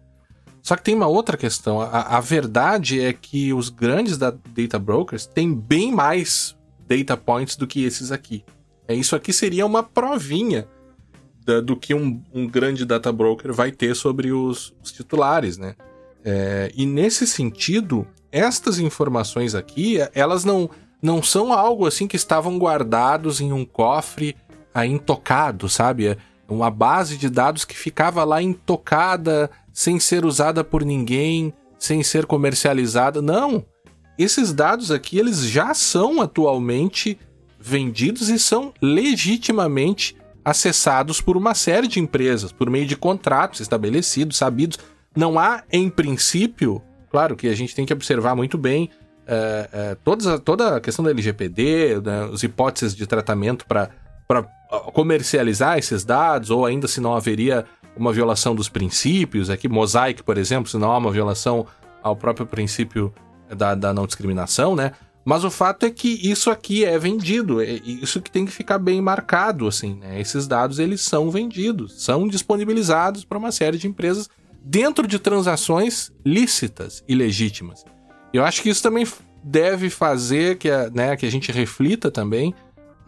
Só que tem uma outra questão. A, a verdade é que os grandes da data brokers têm bem mais data points do que esses aqui. É, isso aqui seria uma provinha da, do que um, um, grande data broker vai ter sobre os, os titulares, né? É, e nesse sentido, estas informações aqui, elas não, não são algo assim que estavam guardados em um cofre aí intocado, sabe? É uma base de dados que ficava lá intocada, sem ser usada por ninguém, sem ser comercializada. Não. Esses dados aqui, eles já são atualmente vendidos e são legitimamente acessados por uma série de empresas, por meio de contratos estabelecidos, sabidos. Não há, em princípio, Claro que a gente tem que observar muito bem é, é, toda, toda a questão da LGPD, né, as hipóteses de tratamento para comercializar esses dados, ou ainda se não haveria uma violação dos princípios. Aqui, Mosaic, por exemplo, se não há uma violação ao próprio princípio da, da não discriminação, né? Mas o fato é que isso aqui é vendido, é isso que tem que ficar bem marcado, assim, né? Esses dados, eles são vendidos, são disponibilizados para uma série de empresas dentro de transações lícitas e legítimas. Eu acho que isso também deve fazer que a, né, que a gente reflita também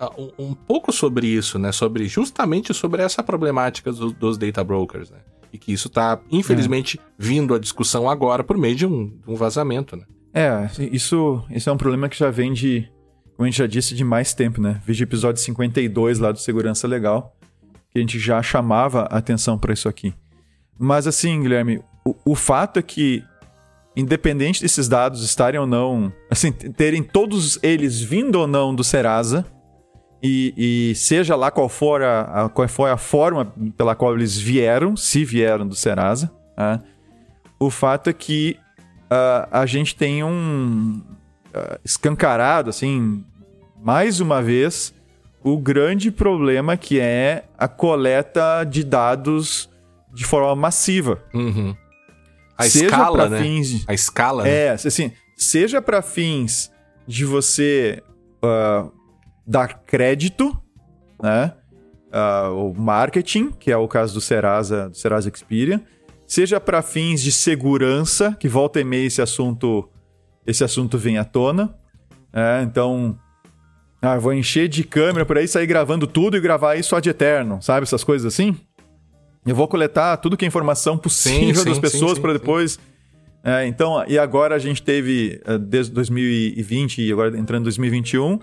uh, um, um, pouco sobre isso, né? Sobre justamente sobre essa problemática do, dos data brokers, né? E que isso está, infelizmente, é. vindo à discussão agora por meio de um, um, vazamento, né? É, isso, isso é um problema que já vem de, como a gente já disse, de mais tempo, né? Veja o episódio 52 lá do Segurança Legal, que a gente já chamava atenção para isso aqui. Mas assim, Guilherme, o, o fato é que, independente desses dados estarem ou não, assim, terem todos eles vindo ou não do Serasa, e, e, seja lá qual for a, a, qual for a forma pela qual eles vieram, se vieram do Serasa, tá? o fato é que a gente tem um escancarado, assim, mais uma vez, o grande problema que é a coleta de dados de forma massiva. Uhum. A seja escala, né? Fins de... A escala. É, né? assim, seja para fins de você uh, dar crédito, né? Uh, o marketing, que é o caso do Serasa, do Serasa Experian, seja para fins de segurança, que volta e meia esse assunto, esse assunto vem à tona. É, então, ah, vou encher de câmera por aí, sair gravando tudo e gravar isso ad eterno, sabe? Essas coisas assim. Eu vou coletar tudo que é informação possível sim, das sim, pessoas para depois. É, então, e agora a gente teve, é, desde 2020 e agora entrando em 2021,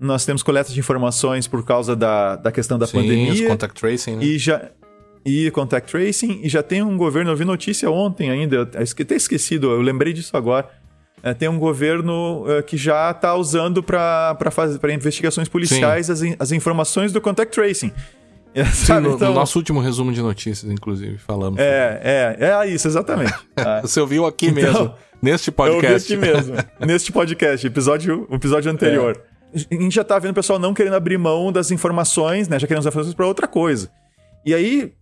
nós temos coleta de informações por causa da, da questão da sim, pandemia. contact tracing, né? E já. E contact tracing, e já tem um governo, eu vi notícia ontem ainda, eu até esquecido, eu lembrei disso agora. É, tem um governo é, que já está usando para investigações policiais as, as informações do contact tracing. Sim, no, então... no, nosso último resumo de notícias, inclusive, falamos. É, é, é isso, exatamente. Você ouviu aqui então, mesmo, neste podcast. Eu ouvi aqui mesmo, neste podcast, episódio, episódio anterior. É. A gente já tá vendo o pessoal não querendo abrir mão das informações, né? Já querendo usar informações para outra coisa. E aí,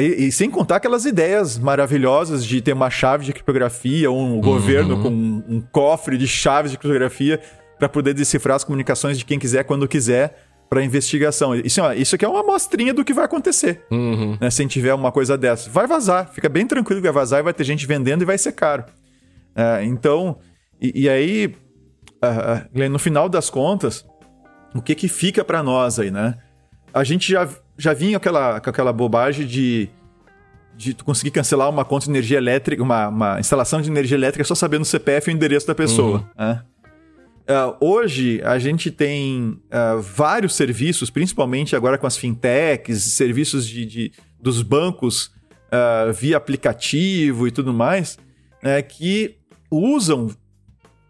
e sem contar aquelas ideias maravilhosas de ter uma chave de criptografia, um uhum. governo com um, um, cofre de chaves de criptografia para poder decifrar as comunicações de quem quiser, quando quiser para investigação. Isso, isso aqui é uma amostrinha do que vai acontecer. Uhum. Né, se tiver uma coisa dessa. Vai vazar, fica bem tranquilo que vai vazar e vai ter gente vendendo e vai ser caro. É, então, e, e aí, uh, no final das contas, o que que fica para nós aí, né? a gente já, já vinha aquela, com aquela bobagem de, de conseguir cancelar uma conta de energia elétrica, uma, uma instalação de energia elétrica só sabendo o CPF e o endereço da pessoa. Uhum. Né? Uh, hoje a gente tem uh, vários serviços, principalmente agora com as fintechs, serviços de, de dos bancos uh, via aplicativo e tudo mais, né, que usam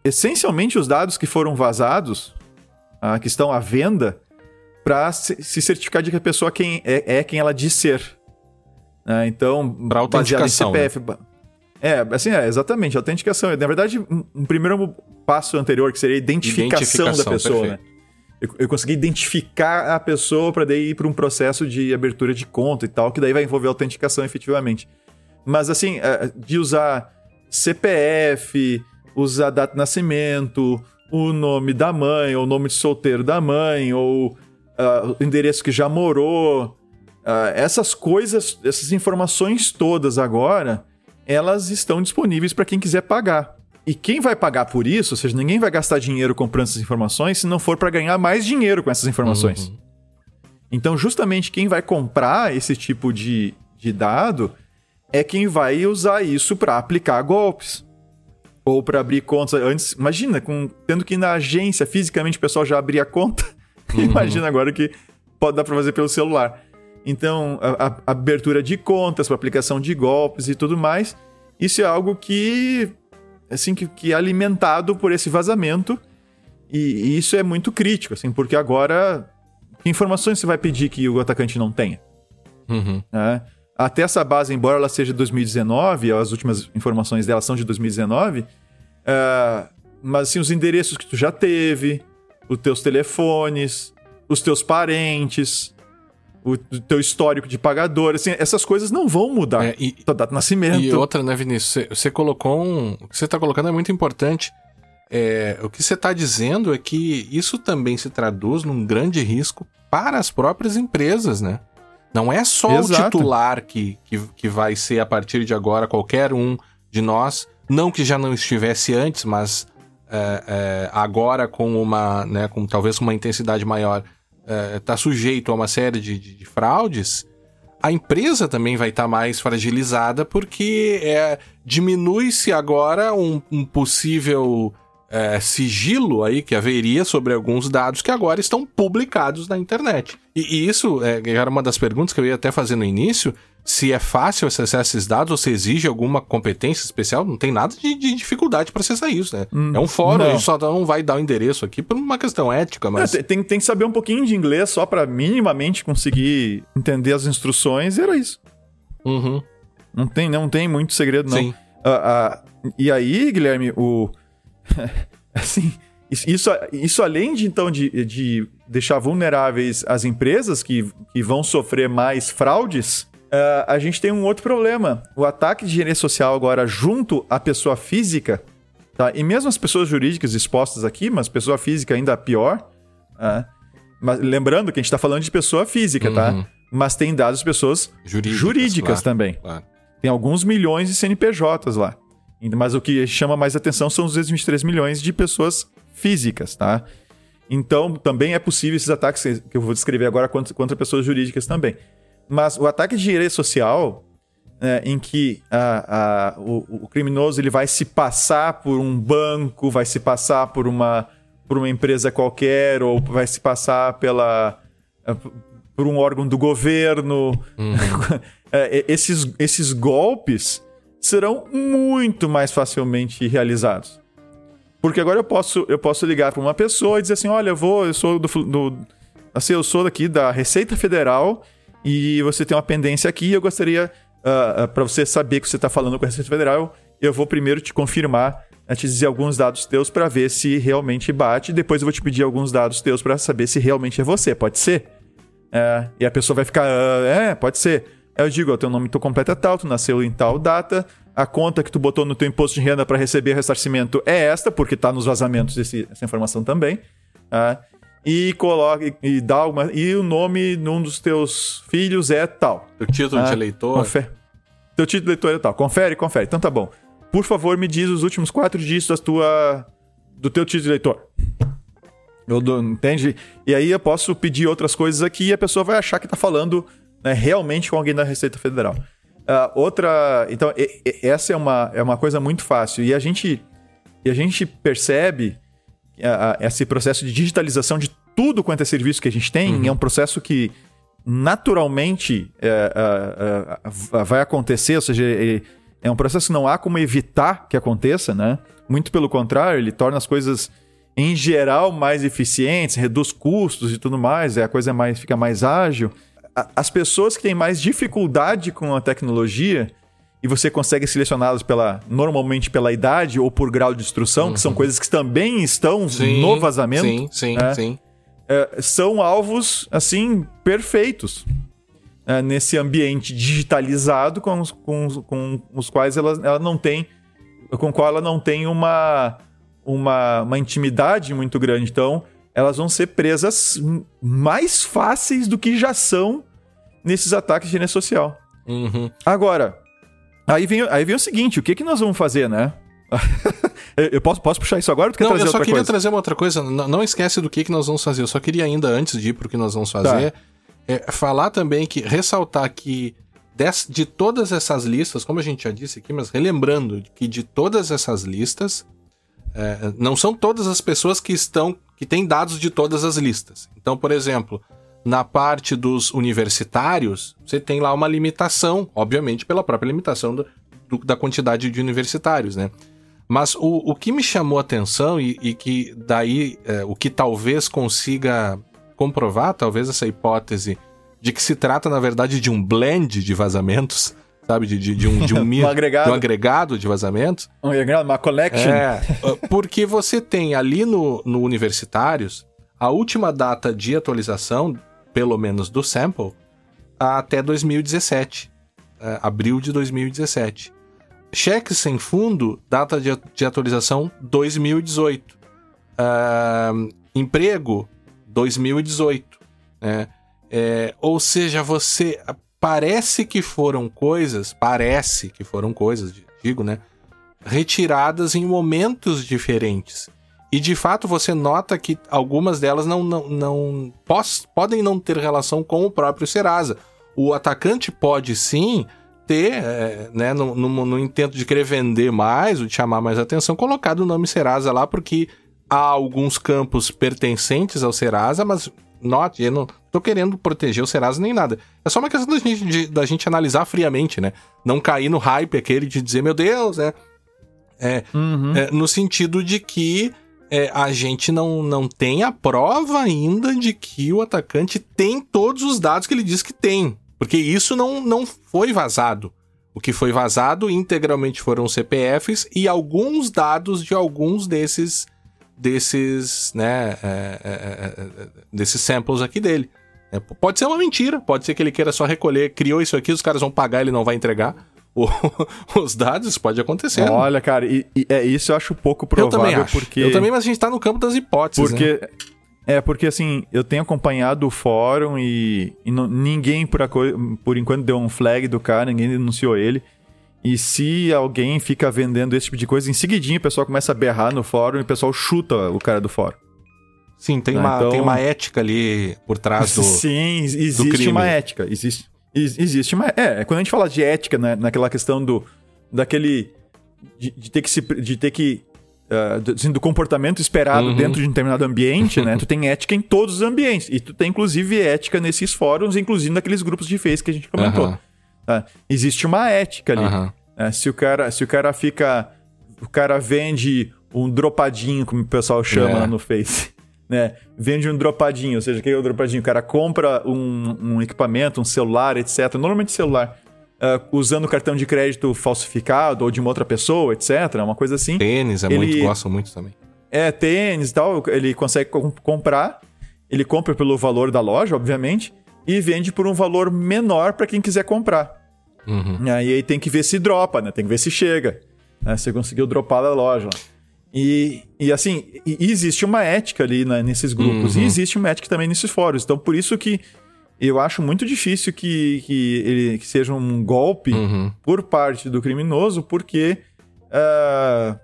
essencialmente os dados que foram vazados, que estão à venda, para se certificar de que a pessoa quem é, é quem ela diz ser. Né? Então, para autenticação. CPF, né? É, assim, é, exatamente, autenticação. Na verdade, um, primeiro passo anterior, que seria a identificação, identificação da pessoa, perfeito. né? Eu, eu consegui identificar a pessoa para daí ir para um processo de abertura de conta e tal, que daí vai envolver autenticação efetivamente. Mas assim, é, de usar CPF, usar data de nascimento, o nome da mãe, ou o nome de solteiro da mãe, ou uh, o endereço que já morou, uh, essas coisas, essas informações todas agora, elas estão disponíveis para quem quiser pagar. E quem vai pagar por isso, ou seja, ninguém vai gastar dinheiro comprando essas informações se não for para ganhar mais dinheiro com essas informações. Uhum. Então, justamente quem vai comprar esse tipo de, de dado é quem vai usar isso para aplicar golpes. Ou para abrir contas antes. Imagina, com, tendo que ir na agência fisicamente o pessoal já abria a conta. Uhum. imagina agora que pode dar para fazer pelo celular. Então, a, a abertura de contas, para aplicação de golpes e tudo mais, isso é algo que, assim, que, que é alimentado por esse vazamento e, e, isso é muito crítico, assim, porque agora, que informações você vai pedir que o atacante não tenha? Uhum. É, até essa base, embora ela seja de 2019, as últimas informações dela são de 2019, é, mas assim, os endereços que tu já teve, os teus telefones, os teus parentes, o teu histórico de pagador, assim, essas coisas não vão mudar. É, e, tua data de nascimento. E outra, né, Vinícius? Você colocou um. O que você está colocando é muito importante. É, o que você está dizendo é que isso também se traduz num grande risco para as próprias empresas, né? Não é só Exato. o titular que, que, que vai ser a partir de agora qualquer um de nós, não que já não estivesse antes, mas é, é, agora com uma, né, com talvez uma intensidade maior está é, sujeito a uma série de, de, de, fraudes, a empresa também vai estar tá mais fragilizada porque é, diminui-se agora um, um possível é, sigilo aí que haveria sobre alguns dados que agora estão publicados na internet. E, e isso é, era uma das perguntas que eu ia até fazer no início se é fácil acessar esses dados ou se exige alguma competência especial, não tem nada de, de dificuldade para acessar isso, né? Hum, é um fórum, não. a gente só não vai dar o endereço aqui por uma questão ética, mas... É, tem, tem que saber um pouquinho de inglês só para minimamente conseguir entender as instruções e era isso. Uhum. Não tem, não tem muito segredo, não. Sim. Uh, uh, e aí, Guilherme, o... assim, isso, isso além de, então, de, de deixar vulneráveis as empresas que, que vão sofrer mais fraudes Uh, a gente tem um outro problema. O ataque de engenharia social agora junto à pessoa física, tá? E mesmo as pessoas jurídicas expostas aqui, mas pessoa física ainda pior. Uh, mas lembrando que a gente está falando de pessoa física, tá? uhum. tá? Mas tem dados de pessoas jurídicas, jurídicas claro, também. Claro. Tem alguns milhões de CNPJs lá. Mas o que chama mais atenção são os 223 milhões de pessoas físicas, tá? Então, também é possível esses ataques que eu vou descrever agora contra, contra pessoas jurídicas também. Mas o ataque de direito social, é, em que a, a, o, o, criminoso ele vai se passar por um banco, vai se passar por uma, por uma empresa qualquer, ou vai se passar pela, é, por um órgão do governo. Uhum. é, esses, esses golpes serão muito mais facilmente realizados. Porque agora eu posso, eu posso ligar para uma pessoa e dizer assim: olha, eu vou, eu sou do, do assim, eu sou daqui da Receita Federal e você tem uma pendência aqui. Eu gostaria, uh, ah, uh, ah, para você saber que você está falando com a Receita Federal, eu vou primeiro te confirmar, uh, te dizer alguns dados teus para ver se realmente bate. Depois eu vou te pedir alguns dados teus para saber se realmente é você. Pode ser? É, e a pessoa vai ficar, é, pode ser. Eu digo, o teu nome tu completo é tal, tu nasceu em tal data, a conta que tu botou no teu imposto de renda para receber ressarcimento é esta, porque está nos vazamentos esse, essa informação também. Uh, e coloca e dá uma e o nome num dos teus filhos é tal. O título ah, de eleitor. Confere. Teu título de eleitor é tal. Confere, confere. Então tá bom. Por favor, me diz os últimos quatro dígitos da tua do teu título de eleitor. Eu dou, entende? E aí eu posso pedir outras coisas aqui e a pessoa vai achar que está falando né, realmente com alguém da Receita Federal. Uh, outra. Então, e, e, essa é uma, é uma coisa muito fácil. E a gente, e a gente percebe uh, esse processo de digitalização de tudo quanto é serviço que a gente tem. Uhum. É um processo que naturalmente uh, vai acontecer, ou seja, é, é um processo que não há como evitar que aconteça, né? Muito pelo contrário, ele torna as coisas em geral mais eficientes, reduz custos e tudo mais, é a coisa mais fica mais ágil. As pessoas que têm mais dificuldade com a tecnologia e você consegue selecioná-las pela normalmente pela idade ou por grau de instrução, uhum. que são uhum. coisas que também estão sim, no vazamento. Sim, sim, né? sim. É, são alvos assim perfeitos é, nesse ambiente digitalizado com os, com, com os quais ela, ela não tem com qual ela não tem uma uma, uma intimidade muito grande. Então, elas vão ser presas mais fáceis do que já são nesses ataques de rede social. Uhum. Agora, aí vem, aí vem o seguinte: o que, que nós vamos fazer, né? eu posso, posso puxar isso agora? não, eu só queria coisa? trazer uma outra coisa. Não, não, esquece do que, que nós vamos fazer. Eu só queria ainda, antes de ir pro que nós vamos fazer, tá. é, falar também que, ressaltar que des, de todas essas listas, como a gente já disse aqui, mas relembrando que de todas essas listas, é, não são todas as pessoas que estão que têm dados de todas as listas. Então, por exemplo, na parte dos universitários, você tem lá uma limitação, obviamente pela própria limitação do, do, da quantidade de universitários, né? Mas o, o que me chamou a atenção e, e que daí é, o que talvez consiga comprovar, talvez essa hipótese de que se trata na verdade de um blend de vazamentos, sabe? De, de, de um, de um, um, agregado. De um agregado de vazamentos. Um agregado, uma collection. É, porque você tem ali no, no Universitários a última data de atualização, pelo menos do sample, até 2017. É, abril de 2017. Cheque sem fundo, data de, atualização 2018. É, emprego, 2018. Né? É, ou seja, você parece que foram coisas, parece que foram coisas, digo, né? Retiradas em momentos diferentes. E de fato você nota que algumas delas não, não, não pos, podem não ter relação com o próprio Serasa. O atacante pode sim ter, é, né, no, no, no, intento de querer vender mais, ou de chamar mais atenção, colocado o nome Serasa lá, porque há alguns campos pertencentes ao Serasa, mas note, eu não tô querendo proteger o Serasa nem nada. É só uma questão da gente, de, da gente analisar friamente, né? Não cair no hype aquele de dizer, meu Deus, né? É, uhum. é no sentido de que é, a gente não, não tem a prova ainda de que o atacante tem todos os dados que ele diz que tem. Porque isso não, não foi vazado. O que foi vazado integralmente foram CPFs e alguns dados de alguns desses desses, né, é, é, é, é, desses samples aqui dele. É, pode ser uma mentira, pode ser que ele queira só recolher, criou isso aqui, os caras vão pagar, ele não vai entregar o, os dados, pode acontecer. Né? Olha, cara, e, e, é isso eu acho pouco provável, eu também acho. porque... Eu também, mas a gente tá no campo das hipóteses, Porque... Né? É, porque assim, eu tenho acompanhado o fórum e, e não, ninguém por, por enquanto deu um flag do cara, ninguém denunciou ele. E se alguém fica vendendo esse tipo de coisa, em seguidinho o pessoal começa a berrar no fórum e o pessoal chuta o cara do fórum. Sim, tem, né? uma, então... tem uma ética ali por trás do. Sim, existe uma ética. Existe, existe uma. É, quando a gente fala de ética, né, naquela questão do. daquele. de, de ter que se. de ter que. Uh, do, assim, do comportamento esperado uhum. dentro de um determinado ambiente, né? Tu tem ética em todos os ambientes. E tu tem, inclusive, ética nesses fóruns, inclusive naqueles grupos de Face que a gente comentou. Uhum. Tá? Existe uma ética ali. Uhum. Né? Se, o cara, se o cara fica. O cara vende um dropadinho, como o pessoal chama é. no Face. Né? Vende um dropadinho, ou seja, o que é o dropadinho? O cara compra um, um equipamento, um celular, etc. Normalmente celular. Uh, usando cartão de crédito falsificado ou de uma outra pessoa, etc. Uma coisa assim. Tênis, é ele... muito, gostam muito também. É, tênis e tal, ele consegue comprar. Ele compra pelo valor da loja, obviamente, e vende por um valor menor para quem quiser comprar. Uhum. E aí tem que ver se dropa, né? Tem que ver se chega. Né? Você conseguiu dropar da loja. E, e assim, e existe uma ética ali né, nesses grupos. Uhum. E existe uma ética também nesses fóruns. Então, por isso que eu acho muito difícil que, que ele que seja um golpe uhum. por parte do criminoso, porque uh,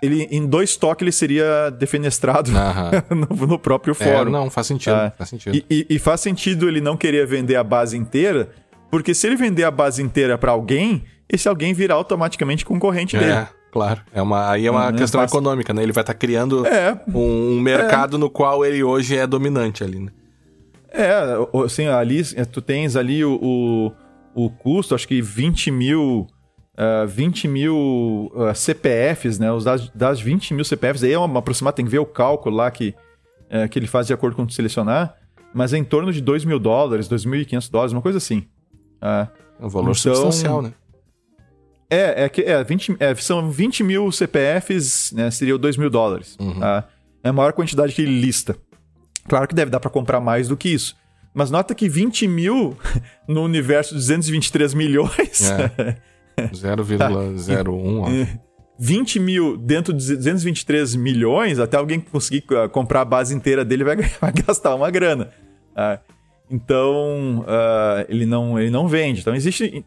ele em dois toques ele seria defenestrado no, no, próprio é, fórum. É, não, faz sentido. Ah, faz sentido. E, e, e, faz sentido ele não querer vender a base inteira, porque se ele vender a base inteira para alguém, esse alguém virá automaticamente concorrente é, dele. Claro. É uma, aí é uma uhum, questão econômica, né? Ele vai estar tá criando é, um, um, mercado no qual ele hoje é dominante ali, né? É, assim, ali tu tens ali o, o, o custo, acho que 20 mil uh, 20 mil uh, CPFs, né? Os das, das 20 mil CPFs, aí é uma aproximada, tem que ver o cálculo lá que, uh, que ele faz de acordo com o que selecionar, mas é em torno de 2 mil dólares, 2.500 dólares, uma coisa assim. Uh, é um valor então, substancial, né? É, é, que, é, 20, é, são 20 mil CPFs, né? Seria 2 mil dólares. Uhum. Uh, é a maior quantidade que ele lista. Claro que deve dar para comprar mais do que isso. Mas nota que 20 mil no universo de 223 milhões é. 0,01. 20 mil dentro de 223 milhões, até alguém conseguir ah, comprar a base inteira dele vai, vai gastar uma grana. Uh, então, uh, ele, não, ele não vende. Então, existe.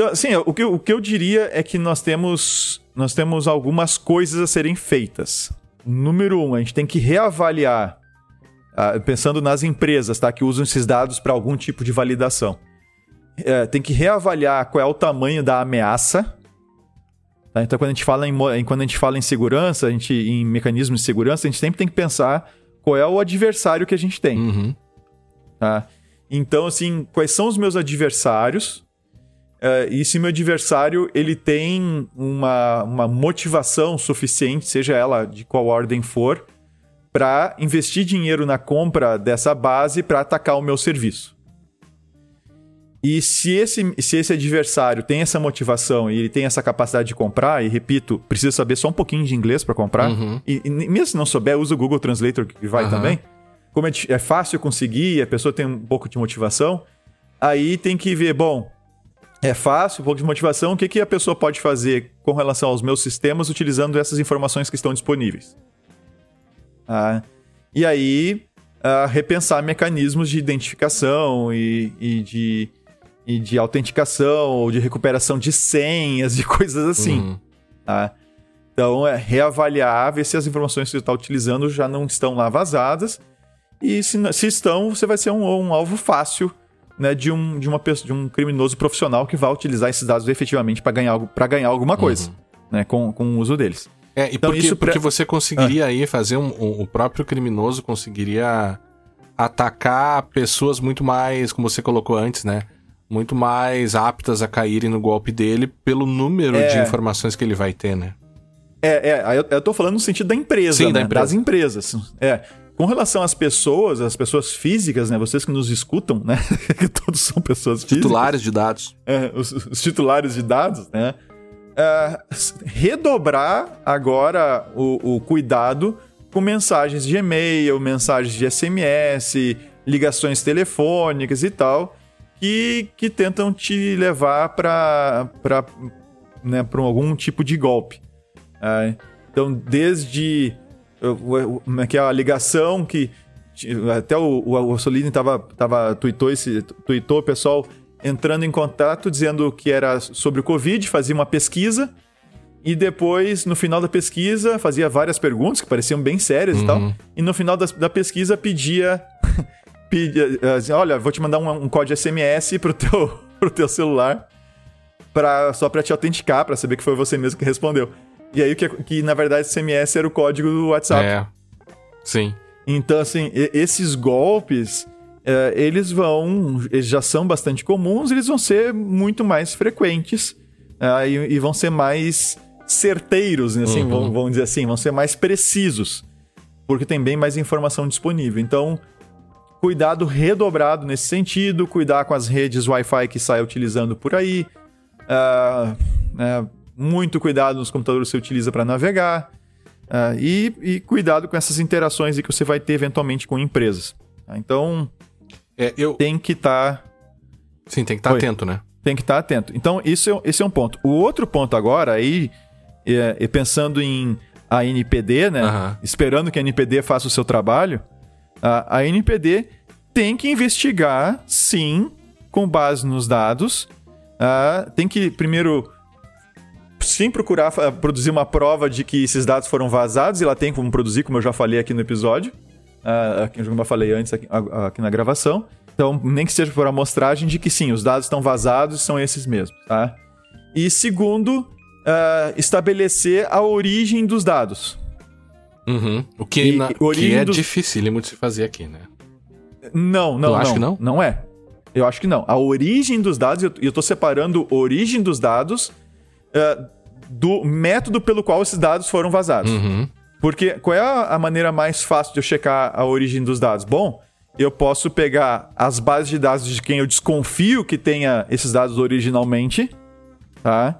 Então, assim, o que, o que eu diria é que nós temos, nós temos algumas coisas a serem feitas. Número um, a gente tem que reavaliar, uh, pensando nas empresas tá, que usam esses dados para algum tipo de validação é, tem que reavaliar qual é o tamanho da ameaça. Tá? Então, quando a gente fala em, quando a gente fala em segurança, a gente, em mecanismos de segurança, a gente sempre tem que pensar qual é o adversário que a gente tem. Uhum. Tá? Então, assim, quais são os meus adversários? Uh, e se meu adversário ele tem uma, uma motivação suficiente, seja ela de qual ordem for, para investir dinheiro na compra dessa base para atacar o meu serviço. E se esse, se esse adversário tem essa motivação e ele tem essa capacidade de comprar, e repito, precisa saber só um pouquinho de inglês para comprar, uhum. e, e, mesmo se não souber, usa o Google Translator que vai uhum. também. Como é, é fácil conseguir, a pessoa tem um pouco de motivação, aí tem que ver, bom, é fácil, um pouco de motivação, o que, que a pessoa pode fazer com relação aos meus sistemas utilizando essas informações que estão disponíveis. Ah, e aí, ah, repensar mecanismos de identificação e, e de e de autenticação ou de recuperação de senhas e coisas assim. Uhum. Tá? Então, é reavaliar, ver se as informações que você está utilizando já não estão lá vazadas. E se, se estão, você vai ser um, um alvo fácil né, de, um, de, uma pessoa, de um criminoso profissional que vai utilizar esses dados efetivamente para ganhar, ganhar alguma coisa uhum. né, com, com o uso deles. É, e então, porque, isso porque você conseguiria ah. aí fazer um, um, o próprio criminoso conseguiria atacar pessoas muito mais, como você colocou antes, né? muito mais aptas a caírem no golpe dele pelo número é... de informações que ele vai ter, né? É, é, eu, eu tô falando no sentido da empresa, Sim, né? da empresa. das empresas. É. Com relação às pessoas, as pessoas físicas, né? Vocês que nos escutam, né? que todos são pessoas físicas. Titulares de dados. É, os, os titulares de dados, né? É, redobrar agora o, o cuidado com mensagens de e-mail, mensagens de SMS, ligações telefônicas e tal, que, que tentam te levar para né, algum tipo de golpe. É, então, desde que é a ligação que até o, o, o Solini tava, tava tweetou esse tweetou o pessoal entrando em contato dizendo que era sobre o Covid, fazia uma pesquisa e depois no final da pesquisa fazia várias perguntas que pareciam bem sérias uhum. e tal uhum. e no final da, da pesquisa pedia pedir, assim, olha, vou te mandar um, um código SMS pro teu, pro teu celular pra, só pra te autenticar, pra saber que foi você mesmo que respondeu. E aí, que, que na verdade, SMS era o código do WhatsApp. É. Sim. Então, assim, esses golpes, é, eles vão. Eles já são bastante comuns, eles vão ser muito mais frequentes é, e, vão ser mais certeiros, né, assim, uhum. vamos dizer assim, vão ser mais precisos, porque tem bem mais informação disponível. Então, cuidado redobrado nesse sentido, cuidar com as redes Wi-Fi que sai utilizando por aí, uh, uh, muito cuidado nos computadores que você utiliza para navegar, uh, e, e, cuidado com essas interações que você vai ter eventualmente com empresas. Tá? Então, é, eu... tem que estar. Tá... Sim, tem que estar tá atento, né? Tem que estar tá atento. Então, isso é, esse é um ponto. O outro ponto agora, aí, é, é pensando em a NPD, né? Uhum. Esperando que a NPD faça o seu trabalho, a, a NPD tem que investigar, sim, com base nos dados. Uh, tem que primeiro que procurar produzir uma prova de que esses dados foram vazados, e ela tem como produzir, como eu já falei aqui no episódio, uh, como eu falei antes aqui, aqui, na gravação. Então, nem que seja por amostragem de que sim, os dados estão vazados são esses mesmos, tá? E segundo, uh, estabelecer a origem dos dados. Uhum. O que, e, na, que é dos... dificílimo de se fazer aqui, né? Não, não, não. Acho que não? Não é. Eu acho que não. A origem dos dados, eu, eu tô separando a origem dos dados uh, do método pelo qual esses dados foram vazados. Uhum. Porque qual é a, maneira mais fácil de eu checar a origem dos dados? Bom, eu posso pegar as bases de dados de quem eu desconfio que tenha esses dados originalmente, tá?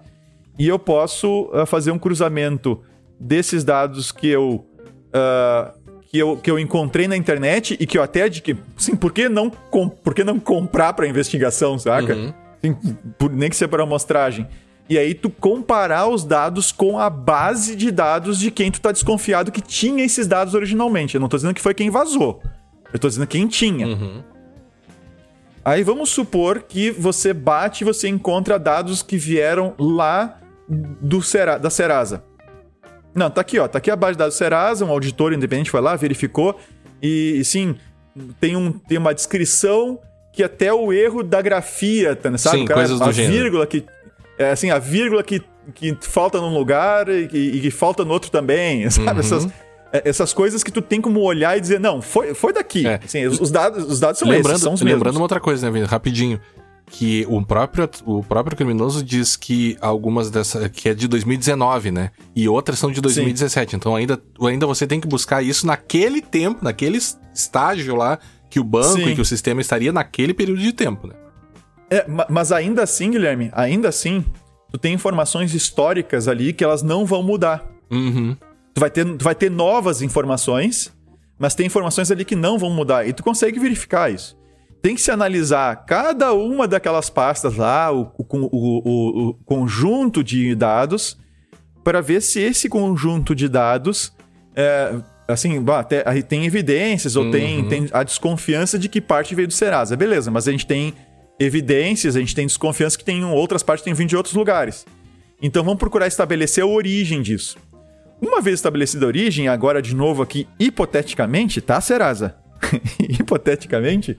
E eu posso uh, fazer um cruzamento desses dados que eu uh, que eu, que eu encontrei na internet e que eu até de que, sim, por que não, por que não comprar para investigação, saca? Uhum. Sim, por, nem que seja para amostragem. E aí tu comparar os dados com a base de dados de quem tu tá desconfiado que tinha esses dados originalmente. Eu não tô dizendo que foi quem vazou. Eu tô dizendo quem tinha. Uhum. Aí vamos supor que você bate e você encontra dados que vieram lá do Sera, da Serasa. Não, tá aqui, ó. Tá aqui a base de dados Serasa, um auditor independente foi lá, verificou. E, sim, tem, um, tem uma descrição que até o erro da grafia, tá, sabe? Sim, cara, coisas a do vírgula que. É assim, a vírgula que, que falta num lugar e, e que falta no outro também, sabe? Uhum. Essas, é, essas coisas que tu tem como olhar e dizer, não, foi, foi daqui. É. Assim, os, dados, os dados são lembrando, esses, são os Lembrando mesmos. uma outra coisa, né, Vini? Rapidinho que o próprio, o próprio criminoso diz que algumas dessas. que é de 2019, né? E outras são de 2017. Sim. Então ainda, ainda você tem que buscar isso naquele tempo, naquele estágio lá que o banco Sim. e que o sistema estaria naquele período de tempo, né? É, mas ainda assim, Guilherme, ainda assim, tu tem informações históricas ali que elas não vão mudar. Uhum. Tu vai ter, tu vai ter novas informações, mas tem informações ali que não vão mudar. E tu consegue verificar isso tem que se analisar cada uma daquelas pastas lá, o, o, o, o conjunto de dados, para ver se esse conjunto de dados é, assim, tem evidências ou uhum. tem, tem a desconfiança de que parte veio do Serasa. Beleza, mas a gente tem evidências, a gente tem desconfiança que tem outras partes têm vindo de outros lugares. Então vamos procurar estabelecer a origem disso. Uma vez estabelecida a origem, agora de novo aqui, hipoteticamente, tá, Serasa? hipoteticamente,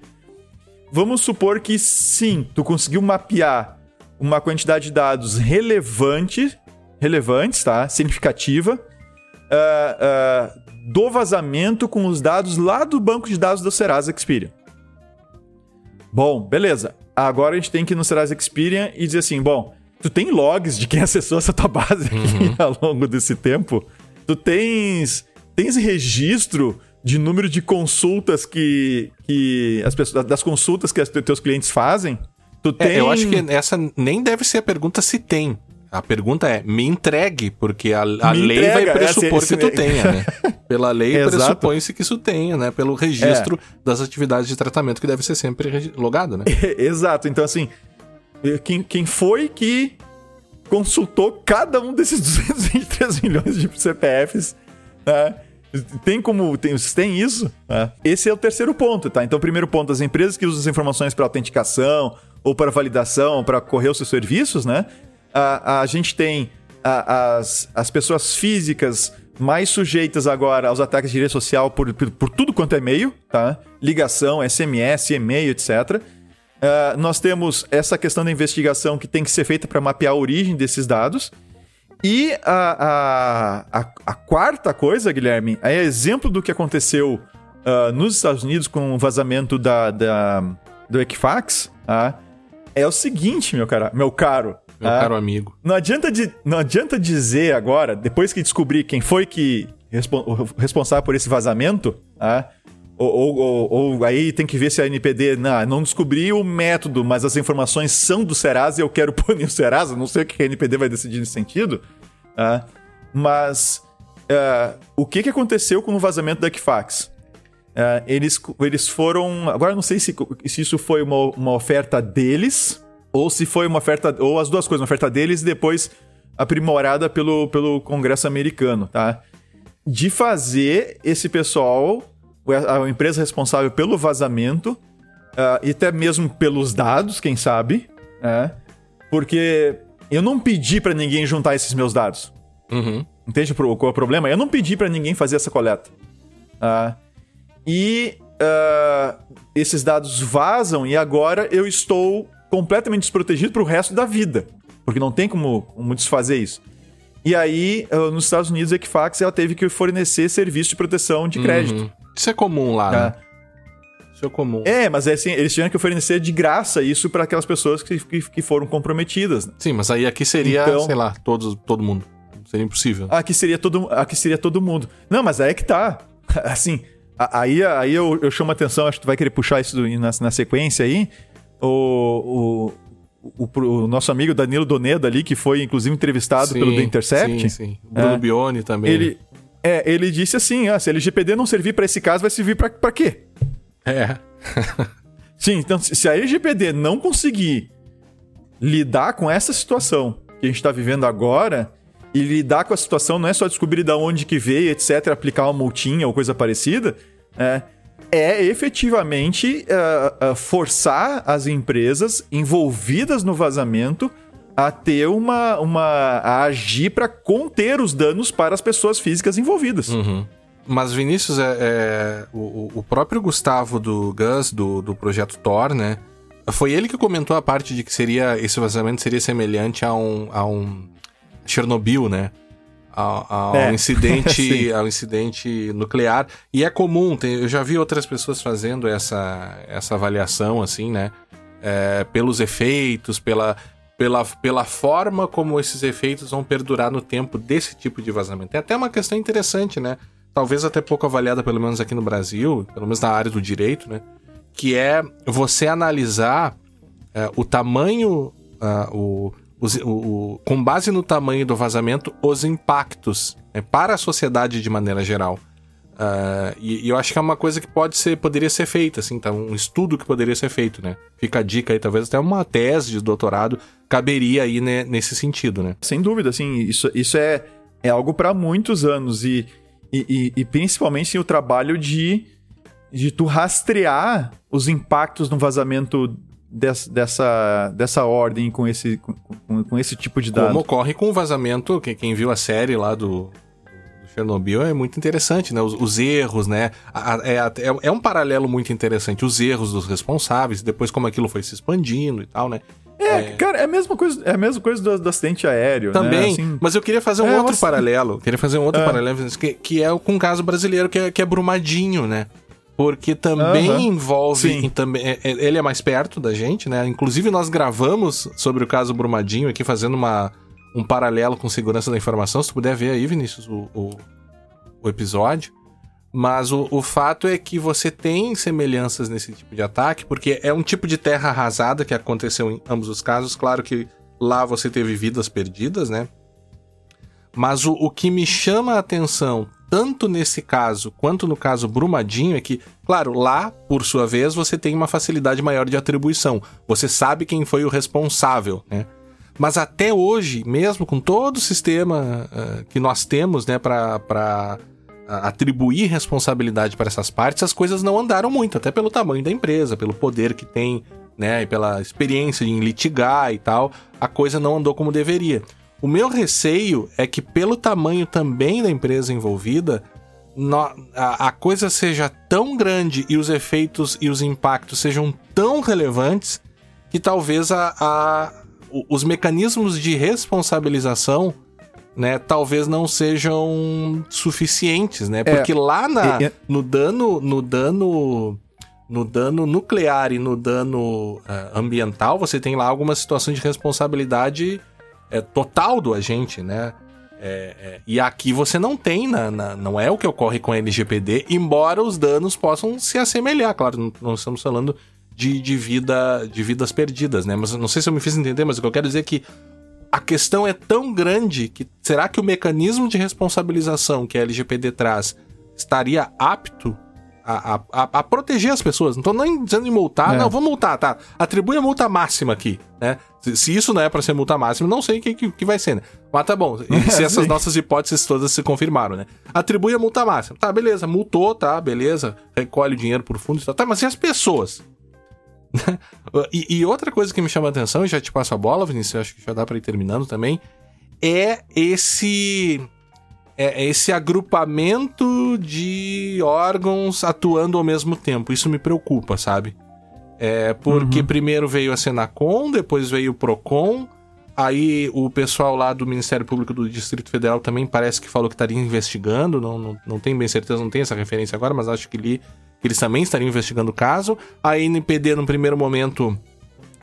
Vamos supor que sim, tu conseguiu mapear uma quantidade de dados relevante, relevantes, tá? Significativa, uh, uh, do vazamento com os dados lá do banco de dados do Serasa Experian. Bom, beleza. Agora a gente tem que ir no Serasa Experian e dizer assim, bom, tu tem logs de quem acessou essa tua base uhum. ao longo desse tempo? Tu tens, tens registro de número de consultas que, que as pessoas das consultas que os teus clientes fazem, tu tem... É, eu acho que essa nem deve ser a pergunta se tem. A pergunta é, me entregue, porque a, a lei entrega, vai é, pressupor que tu tenha, né? Pela lei pressupõe-se que isso tenha, né? Pelo registro é. das atividades de tratamento que deve ser sempre logado, né? Exato. Então, assim, quem, quem foi que consultou cada um desses 223 milhões de CPFs, né? Tem como. Tem, tem isso? É. Esse é o terceiro ponto, tá? Então, primeiro ponto, as empresas que usam as informações para autenticação ou para validação, para correr os seus serviços, né? A, a gente tem a, as, as pessoas físicas mais sujeitas agora aos ataques de rede social por, por, por tudo quanto é e-mail, tá? Ligação, SMS, e-mail, etc. Uh, ah, nós temos essa questão da investigação que tem que ser feita para mapear a origem desses dados. E a, a, a, a, quarta coisa, Guilherme, é exemplo do que aconteceu uh, nos Estados Unidos com o vazamento da, da do Equifax. Uh, é o seguinte, meu, cara, meu caro. Meu uh, caro amigo. Não adianta, de, não adianta dizer agora, depois que descobrir quem foi que responsável por esse vazamento, ou, ou, ou, ou, aí tem que ver se a NPD não, não descobriu o método, mas as informações são do Serasa e eu quero punir o Serasa. Não sei o que a NPD vai decidir nesse sentido. Uh, mas uh, o que, que aconteceu com o vazamento da Equifax? Uh, eles, eles foram. Agora não sei se, se isso foi uma, uma oferta deles, ou se foi uma oferta. Ou as duas coisas, uma oferta deles e depois aprimorada pelo, pelo Congresso americano, tá? De fazer esse pessoal, a empresa responsável pelo vazamento, uh, e até mesmo pelos dados, quem sabe, né? Porque eu não pedi para ninguém juntar esses meus dados. Uhum. Entende qual é o problema? Eu não pedi para ninguém fazer essa coleta. Uh, e uh, esses dados vazam e agora eu estou completamente desprotegido para o resto da vida. Porque não tem como, como desfazer isso. E aí, uh, nos Estados Unidos, a Equifax ela teve que fornecer serviço de proteção de crédito. Uhum. Isso é comum lá, né? Isso é comum. É, mas é assim, eles tiveram que oferecer de graça isso para aquelas pessoas que, que, que, foram comprometidas. Sim, mas aí aqui seria, então, sei lá, todo, todo mundo. Seria impossível. Aqui seria todo, aqui seria todo mundo. Não, mas aí é que tá. Assim, aí, aí eu, eu chamo a atenção, acho que tu vai querer puxar isso na, na sequência aí. O, o, o, o, nosso amigo Danilo Doneda ali, que foi inclusive entrevistado sim, pelo The Intercept. Sim, sim. Bruno é, Bione também. Ele, é, ele disse assim: ah, se a LGPD não servir para esse caso, vai servir para quê? É. sim, então se a LGPD não conseguir lidar com essa situação que a gente está vivendo agora, e lidar com a situação não é só descobrir de onde que veio, etc., aplicar uma multinha ou coisa parecida, é, é efetivamente uh, uh, forçar as empresas envolvidas no vazamento a ter uma. uma a agir para conter os danos para as pessoas físicas envolvidas. Uhum. Mas, Vinícius, é, é o, o, próprio Gustavo do Gus, do, do projeto Thor, né? Foi ele que comentou a parte de que seria esse vazamento seria semelhante a um, a um Chernobyl, né? Ao, ao é. incidente, ao incidente nuclear. E é comum, tem, eu já vi outras pessoas fazendo essa, essa avaliação, assim, né? É, pelos efeitos, pela, pela, pela forma como esses efeitos vão perdurar no tempo desse tipo de vazamento. É até uma questão interessante, né? Talvez até pouco avaliada, pelo menos aqui no Brasil, pelo menos na área do direito, né? Que é você analisar é, o tamanho, uh, o, os, o, o, com base no tamanho do vazamento, os impactos né, para a sociedade de maneira geral. Uh, e, e, eu acho que é uma coisa que pode ser, poderia ser feita, assim, tá? um estudo que poderia ser feito, né? Fica a dica aí, talvez até uma tese de doutorado caberia aí né, nesse sentido, né? Sem dúvida, assim, isso, isso é, é algo para muitos anos e, e, e, principalmente o trabalho de, de tu rastrear os impactos no vazamento dessa, dessa ordem com esse, com, com, esse tipo de dado. Como ocorre com o vazamento, que quem viu a série lá do, do Chernobyl é muito interessante, né? Os, os erros, né? É, é, é, um paralelo muito interessante. Os erros dos responsáveis, depois como aquilo foi se expandindo e tal, né? É, é, cara, é a mesma coisa, é a mesma coisa do, do acidente aéreo. Né? Também, né? assim, mas eu queria fazer um é, outro paralelo. Queria fazer um outro é. paralelo, que, que é com um caso brasileiro, que é, que é Brumadinho, né? Porque também uhum. envolve. Também, é, é, ele é mais perto da gente, né? Inclusive, nós gravamos sobre o caso Brumadinho aqui, fazendo uma, um paralelo com segurança da informação. Se tu puder ver aí, Vinícius, o, o, o episódio. Mas o, o fato é que você tem semelhanças nesse tipo de ataque, porque é um tipo de terra arrasada que aconteceu em ambos os casos. Claro que lá você teve vidas perdidas, né? Mas o, o que me chama a atenção tanto nesse caso quanto no caso Brumadinho é que, claro, lá, por sua vez, você tem uma facilidade maior de atribuição. Você sabe quem foi o responsável, né? Mas até hoje, mesmo com todo o sistema uh, que nós temos, né, para atribuir responsabilidade para essas partes, as coisas não andaram muito, até pelo tamanho da empresa, pelo poder que tem, né, e pela experiência em litigar e tal, a coisa não andou como deveria. O meu receio é que, pelo tamanho também da empresa envolvida, a, coisa seja tão grande e os efeitos e os impactos sejam tão relevantes que talvez a, a os mecanismos de responsabilização né, talvez não sejam suficientes, né? É. Porque é, lá na, é, no dano, no dano, no dano nuclear e no dano uh, ambiental, você tem lá alguma situação de responsabilidade é, total do agente, né? É, é, e aqui você não tem, na, na, não é o que ocorre com a LGPD, embora os danos possam se assemelhar. Claro, não, não estamos falando de, de, vida, de vidas perdidas, né? Mas não sei se eu me fiz entender, mas o que eu quero dizer é que a questão é tão grande que será que o mecanismo de responsabilização que a LGPD traz estaria apto a, a, a, proteger as pessoas. Não tô nem dizendo em multar, é. não, vou multar, tá? Atribui a multa máxima aqui, né? Se, se isso não é para ser multa máxima, não sei o que, que, que, vai ser, né? Mas tá bom, se essas nossas hipóteses todas se confirmaram, né? Atribui a multa máxima. Tá, beleza, multou, tá, beleza, recolhe o dinheiro por fundo, tá, mas e as pessoas? e, e, outra coisa que me chama a atenção, e já te passo a bola, Vinícius, acho que já dá para ir terminando também, é esse é esse agrupamento de órgãos atuando ao mesmo tempo. Isso me preocupa, sabe? É porque uhum. primeiro veio a Senacom, depois veio o Procon, aí o pessoal lá do Ministério Público do Distrito Federal também parece que falou que estaria investigando, não, não, não tenho bem certeza, não tenho essa referência agora, mas acho que li que eles também estariam investigando o caso. A NPD, no primeiro momento,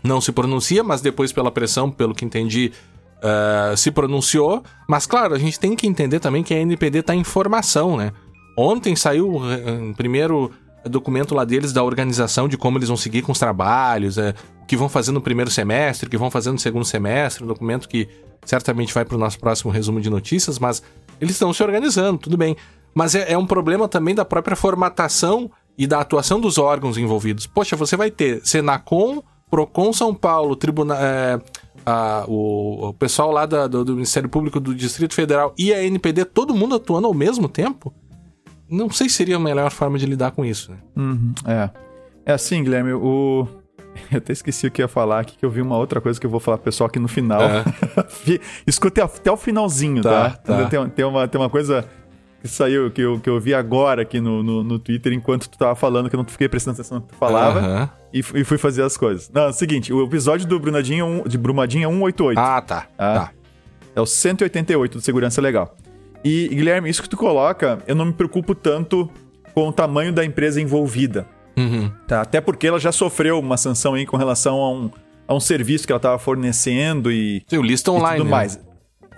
não se pronuncia, mas depois, pela pressão, pelo que entendi, uh, se pronunciou. Mas, claro, a gente tem que entender também que a NPD está em formação, né? Ontem saiu o uh, primeiro documento lá deles da organização de como eles vão seguir com os trabalhos, o que vão fazer no primeiro semestre, o que vão fazer no segundo semestre, um documento que certamente vai para o nosso próximo resumo de notícias, mas eles estão se organizando, tudo bem. Mas é, é um problema também da própria formatação e da atuação dos órgãos envolvidos. Poxa, você vai ter Senacom, Procon São Paulo, Tribunal. A, o, o, pessoal lá da, do, do, Ministério Público do Distrito Federal e a NPD, todo mundo atuando ao mesmo tempo? Não sei se seria a melhor forma de lidar com isso, né? Uhum, é. É assim, Guilherme, o. Eu até esqueci o que ia falar aqui, que eu vi uma outra coisa que eu vou falar pro pessoal aqui no final. É. Escute até o finalzinho, tá? tá? tá. Tem, tem, uma, tem uma coisa que saiu, que eu, que eu vi agora aqui no, no, no, Twitter, enquanto tu tava falando, que eu não fiquei prestando atenção no que tu falava, uhum. E, e, fui fazer as coisas. Não, é o seguinte, o episódio do Brunadinho, de Brumadinho é 188. Ah, tá. Ah, tá. É o 188 do Segurança Legal. E, Guilherme, isso que tu coloca, eu não me preocupo tanto com o tamanho da empresa envolvida. Uhum. Tá? Até porque ela já sofreu uma sanção aí com relação a um, a um serviço que ela estava fornecendo e. Sim, o lista online. E tudo né?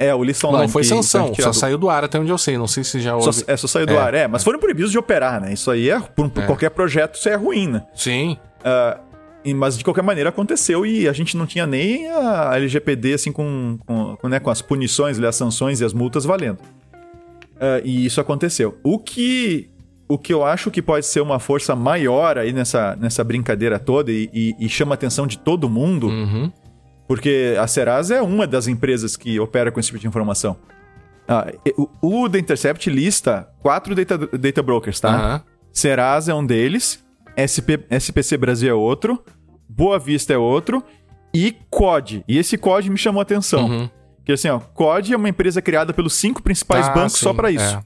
É, o lista online. Não, foi sanção, só só saiu do ar até onde eu sei. Não sei se já houve. Só, é, só saiu do é, ar, é. Mas foram proibidos de operar, né? Isso aí é. Por, por é. qualquer projeto, isso é ruim, né? Sim. Uh, mas de qualquer maneira aconteceu e a gente não tinha nem a LGPD assim com, com, com, né, com as punições, as sanções e as multas valendo. Uh, e isso aconteceu. O que o que eu acho que pode ser uma força maior aí nessa, nessa brincadeira toda e, e, e chama a atenção de todo mundo uhum. Porque a Serasa é uma das empresas que opera com esse tipo de informação. Ah, o, The Intercept lista quatro data, data brokers, tá? Uhum. Serasa é um deles, SP, SPC Brasil é outro, Boa Vista é outro e COD. E esse COD me chamou a atenção. Uhum. Que assim, ó, COD é uma empresa criada pelos cinco principais ah, bancos sim, só para isso. É.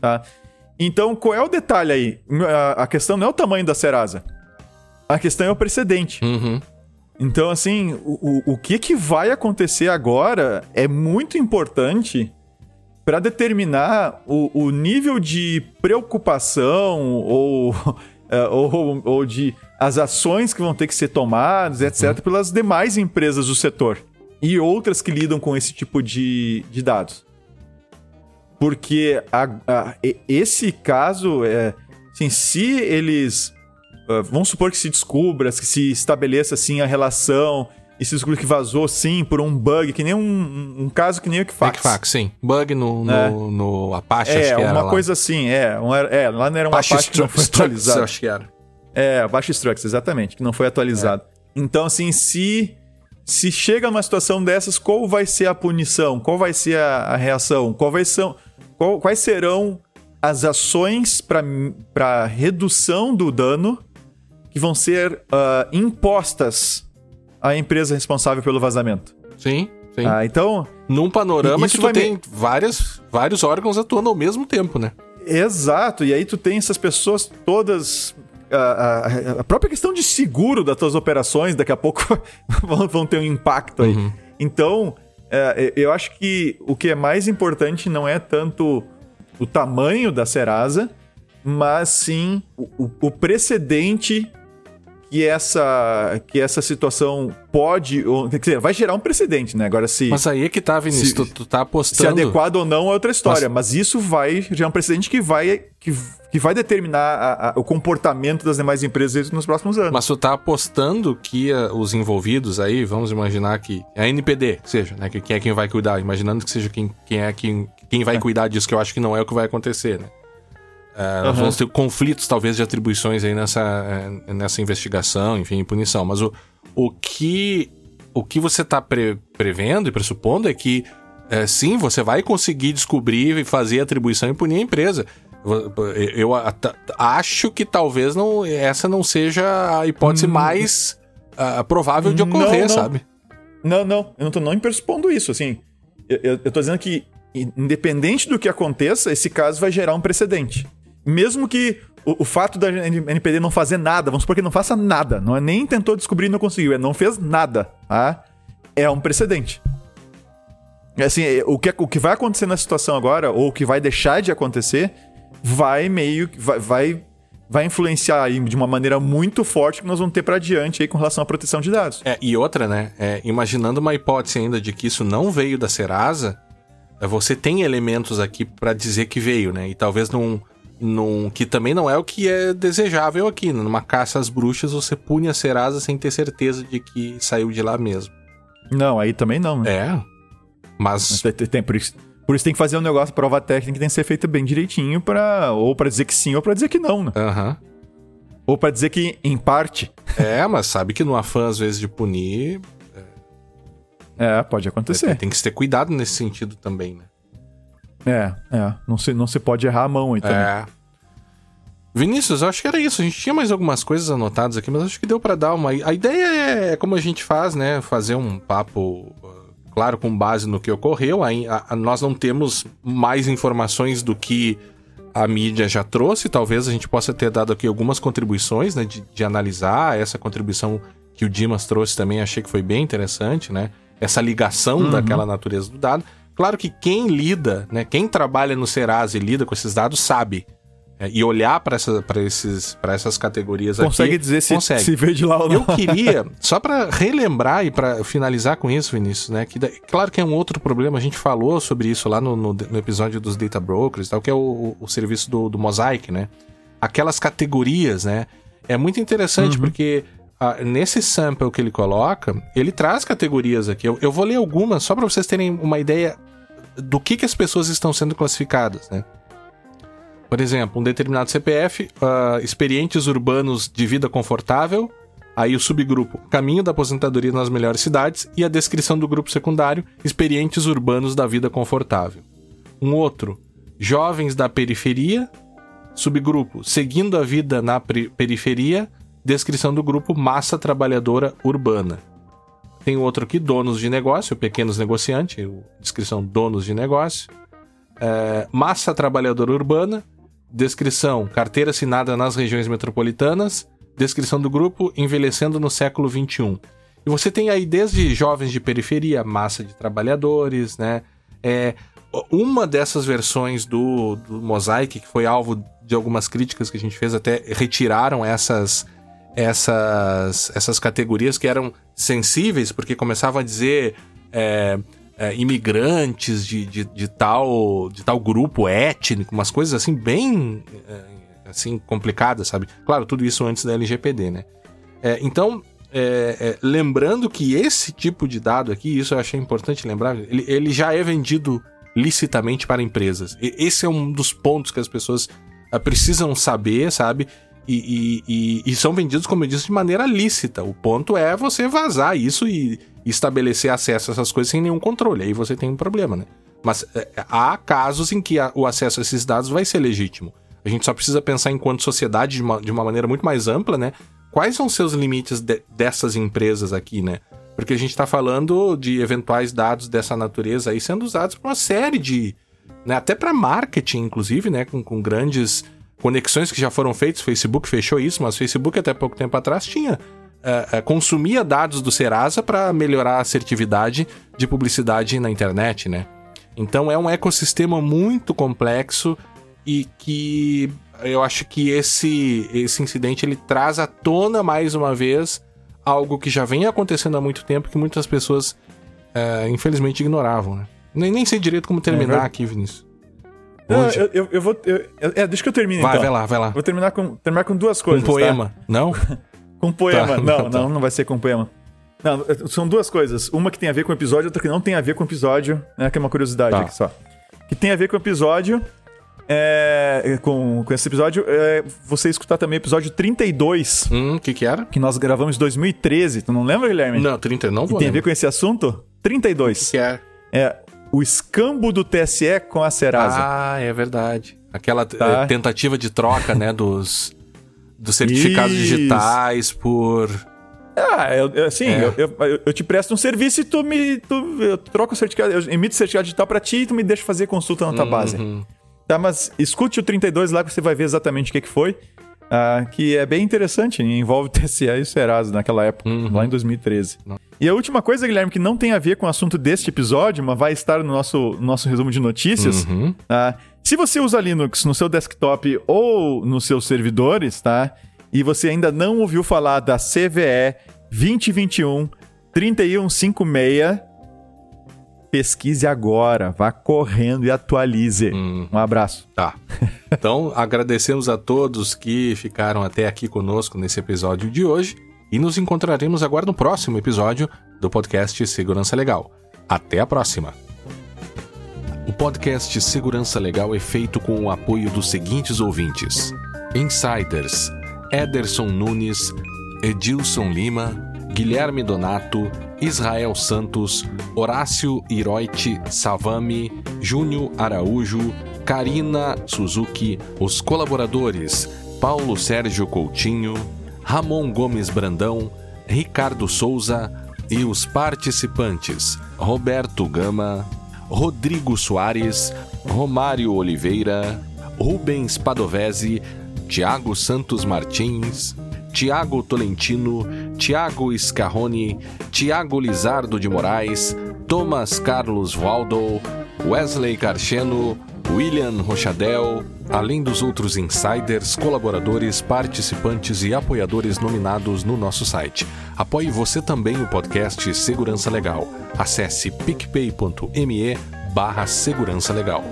Tá? Então, qual é o detalhe aí? A, a, questão não é o tamanho da Serasa. A questão é o precedente. Uhum. Então, assim, o, o que, que vai acontecer agora é muito importante para determinar o, o, nível de preocupação ou, é, ou, ou, de as ações que vão ter que ser tomadas, etc., uhum. pelas demais empresas do setor e outras que lidam com esse tipo de, de dados. Porque a, a, esse caso, é, assim, se eles Uh, vamos supor que se descubra, que se estabeleça assim a relação e se descubra que vazou sim por um bug, que nem um, um caso que nem o Equifax. Equifax, sim. Bug no, no, é. no Apache, é, que uma coisa assim, é, um, é. Lá não era um Apache, Apache que não foi atualizado. acho que era. É, Apache Struts, exatamente, que não foi atualizado. É. Então, assim, se se chega numa situação dessas, qual vai ser a punição? Qual vai ser a, a reação? Qual vai ser, qual, quais serão as ações para redução do dano que vão ser uh, impostas à empresa responsável pelo vazamento. Sim, sim. Ah, então. Num panorama que tu tem me... várias, vários órgãos atuando ao mesmo tempo, né? Exato, e aí tu tem essas pessoas todas. A, a, a própria questão de seguro das tuas operações daqui a pouco vão ter um impacto aí. Uhum. Então, é, eu acho que o que é mais importante não é tanto o tamanho da Serasa, mas sim o, o precedente que essa, que essa situação pode. Ou, quer dizer, vai gerar um precedente, né? Agora, se. Mas aí é que tá, Vinícius, se, tu, tu tá apostando. Se adequado ou não é outra história, mas, mas isso vai gerar um precedente que vai. Que, que vai determinar a, a, o comportamento das demais empresas nos próximos anos. Mas tu tá apostando que uh, os envolvidos aí, vamos imaginar que a NPD, que seja, né? Que, quem é quem vai cuidar, imaginando que seja quem, quem é quem, quem vai é. cuidar disso, que eu acho que não é o que vai acontecer, né? Uh, uhum. Vamos ter conflitos, talvez, de atribuições aí nessa, eh, nessa investigação, enfim, punição. Mas o, o, que, o que você está pre, prevendo e pressupondo é que, é, sim, você vai conseguir descobrir e fazer atribuição e punir a empresa. Eu acho que talvez não, essa não seja a hipótese hum. mais uh, provável de ocorrer, não, não. sabe? Não, não. Eu não tô não impondo isso, assim. Eu, tô dizendo que, independente do que aconteça, esse caso vai gerar um precedente. Mesmo que o, o, fato da NPD não fazer nada, vamos supor que não faça nada, não é nem tentou descobrir e não conseguiu, é não fez nada, tá? É um precedente. Assim, é, o que, o que vai acontecer na situação agora, ou o que vai deixar de acontecer, vai meio. vai, vai vai influenciar aí de uma maneira muito forte que nós vamos ter para adiante aí com relação à proteção de dados. É, e outra, né? É, imaginando uma hipótese ainda de que isso não veio da Serasa, é, você tem elementos aqui para dizer que veio, né? E talvez num, num. que também não é o que é desejável aqui. Né? Numa caça às bruxas, você pune a Serasa sem ter certeza de que saiu de lá mesmo. Não, aí também não, né? É. Mas. Tem, tem, por isso por isso tem que fazer um negócio, prova técnica, que tem que ser feito bem direitinho para ou para dizer que sim ou para dizer que não, né? Aham. Uhum. Ou para dizer que em parte. É, mas sabe que no afã às vezes de punir, é, é pode acontecer. Tem, tem, que ter cuidado nesse sentido também, né? É, é, não se não se pode errar a mão também. É. Vinícius, acho que era isso. A gente tinha mais algumas coisas anotadas aqui, mas acho que deu para dar uma. A ideia é como a gente faz, né? Fazer um papo claro, com base no que ocorreu. A, a, nós não temos mais informações do que a mídia já trouxe. Talvez a gente possa ter dado aqui algumas contribuições, né, de, de analisar essa contribuição que o Dimas trouxe também. Achei que foi bem interessante, né? Essa ligação uhum. daquela natureza do dado. Claro que quem lida, né, quem trabalha no Serasa e lida com esses dados sabe é, e olhar para essa, essas categorias consegue aqui. dizer se, consegue. se veio de lá ou não. Eu queria, só para relembrar e para finalizar com isso, Vinícius, né? Que, claro que é um outro problema, a gente falou sobre isso lá no, no, no episódio dos Data Brokers, tal, que é o, o serviço do, do Mosaic, né? Aquelas categorias, né? É muito interessante uhum. porque ah, nesse sample que ele coloca, ele traz categorias aqui. Eu, eu vou ler algumas só para vocês terem uma ideia do que, que as pessoas estão sendo classificadas, né? Por exemplo, um determinado CPF, uh, ah, experientes urbanos de vida confortável, aí o subgrupo Caminho da Aposentadoria nas Melhores Cidades e a descrição do grupo secundário Experientes Urbanos da Vida Confortável. Um outro, Jovens da Periferia, subgrupo Seguindo a Vida na Periferia, descrição do grupo Massa Trabalhadora Urbana. Tem outro aqui, Donos de Negócio, Pequenos Negociantes, descrição Donos de Negócio. É, massa Trabalhadora Urbana, Descrição: carteira assinada nas regiões metropolitanas. Descrição do grupo: envelhecendo no século XXI. E você tem aí desde jovens de periferia, massa de trabalhadores, né? É, uma dessas versões do, do Mosaic, que foi alvo de algumas críticas que a gente fez, até retiraram essas, essas, essas categorias que eram sensíveis, porque começavam a dizer. É, é, imigrantes de, de, de, tal, de tal grupo étnico, umas coisas assim bem é, assim complicadas, sabe? Claro, tudo isso antes da LGPD, né? É, então, é, é, lembrando que esse tipo de dado aqui, isso eu achei importante lembrar, ele, ele já é vendido licitamente para empresas. E, esse é um dos pontos que as pessoas é, precisam saber, sabe? E, e, e, são vendidos, como eu disse, de maneira lícita. O ponto é você vazar isso e estabelecer acesso a essas coisas sem nenhum controle. Aí você tem um problema, né? Mas é, há casos em que a, o acesso a esses dados vai ser legítimo. A gente só precisa pensar enquanto sociedade de uma, de uma maneira muito mais ampla, né? Quais são os seus limites de, dessas empresas aqui, né? Porque a gente está falando de eventuais dados dessa natureza aí sendo usados para uma série de. Né, até para marketing, inclusive, né? Com, com grandes conexões que já foram feitas, Facebook fechou isso, mas o Facebook até pouco tempo atrás tinha uh, uh, consumia dados do Serasa para melhorar a assertividade de publicidade na internet, né? Então é um ecossistema muito complexo e que eu acho que esse esse incidente ele traz à tona mais uma vez algo que já vem acontecendo há muito tempo que muitas pessoas uh, infelizmente ignoravam, né? Nem, nem sei direito como terminar é aqui, Vinícius. Não, eu, eu, eu, vou. Eu, é, deixa que eu termine. Vai, então. vai lá, vai lá. Vou terminar com, terminar com duas coisas. Um poema, tá? não? com poema. Tá, não, não, não vai ser com poema. Não, são duas coisas. Uma que tem a ver com o episódio, outra que não tem a ver com o episódio, né? Que é uma curiosidade tá. aqui só. Que tem a ver com o episódio. É, com, com esse episódio, é, você escutar também o episódio 32. Hum, o que que era? Que nós gravamos em 2013. Tu não lembra, Guilherme? Não, 30 não vou Que tem a ver com esse assunto? 32. O que, que é? É o escambo do TSE com a Serasa. Ah, é verdade. Aquela tá. tentativa de troca, né, dos, dos certificados Isso. digitais por ah, eu, assim, é. eu, eu, eu, te presto um serviço e tu me. Tu, eu troco o certificado, eu emito certificado digital para ti e tu me deixa fazer consulta na tua uhum. base. Tá, mas escute o 32 lá que você vai ver exatamente o que, que foi. Uh, que é bem interessante, envolve TCE e Serasa naquela época, uhum. lá em 2013. Não. E a última coisa, Guilherme, que não tem a ver com o assunto deste episódio, mas vai estar no nosso, nosso resumo de notícias. Uhum. Uh, se você usa Linux no seu desktop ou nos seus servidores, tá? e você ainda não ouviu falar da CVE 2021 3156, pesquise agora, vá correndo e atualize. Hum. Um abraço. Tá. Então, agradecemos a todos que ficaram até aqui conosco nesse episódio de hoje e nos encontraremos agora no próximo episódio do podcast Segurança Legal. Até a próxima. O podcast Segurança Legal é feito com o apoio dos seguintes ouvintes: Insiders Ederson Nunes, Edilson Lima, Guilherme Donato, Israel Santos, Horácio Hiroite Savami, Júnior Araújo, Karina Suzuki, os colaboradores Paulo Sérgio Coutinho, Ramon Gomes Brandão, Ricardo Souza e os participantes Roberto Gama, Rodrigo Soares, Romário Oliveira, Rubens Padovese, Tiago Santos Martins, Tiago Tolentino, Tiago Scarrone, Tiago Lizardo de Moraes, Thomas Carlos Waldo, Wesley Carcheno, William Rochadel, além dos outros insiders, colaboradores, participantes e apoiadores nominados no nosso site. Apoie você também o podcast Segurança Legal. Acesse picpay.me barra Segurança Legal.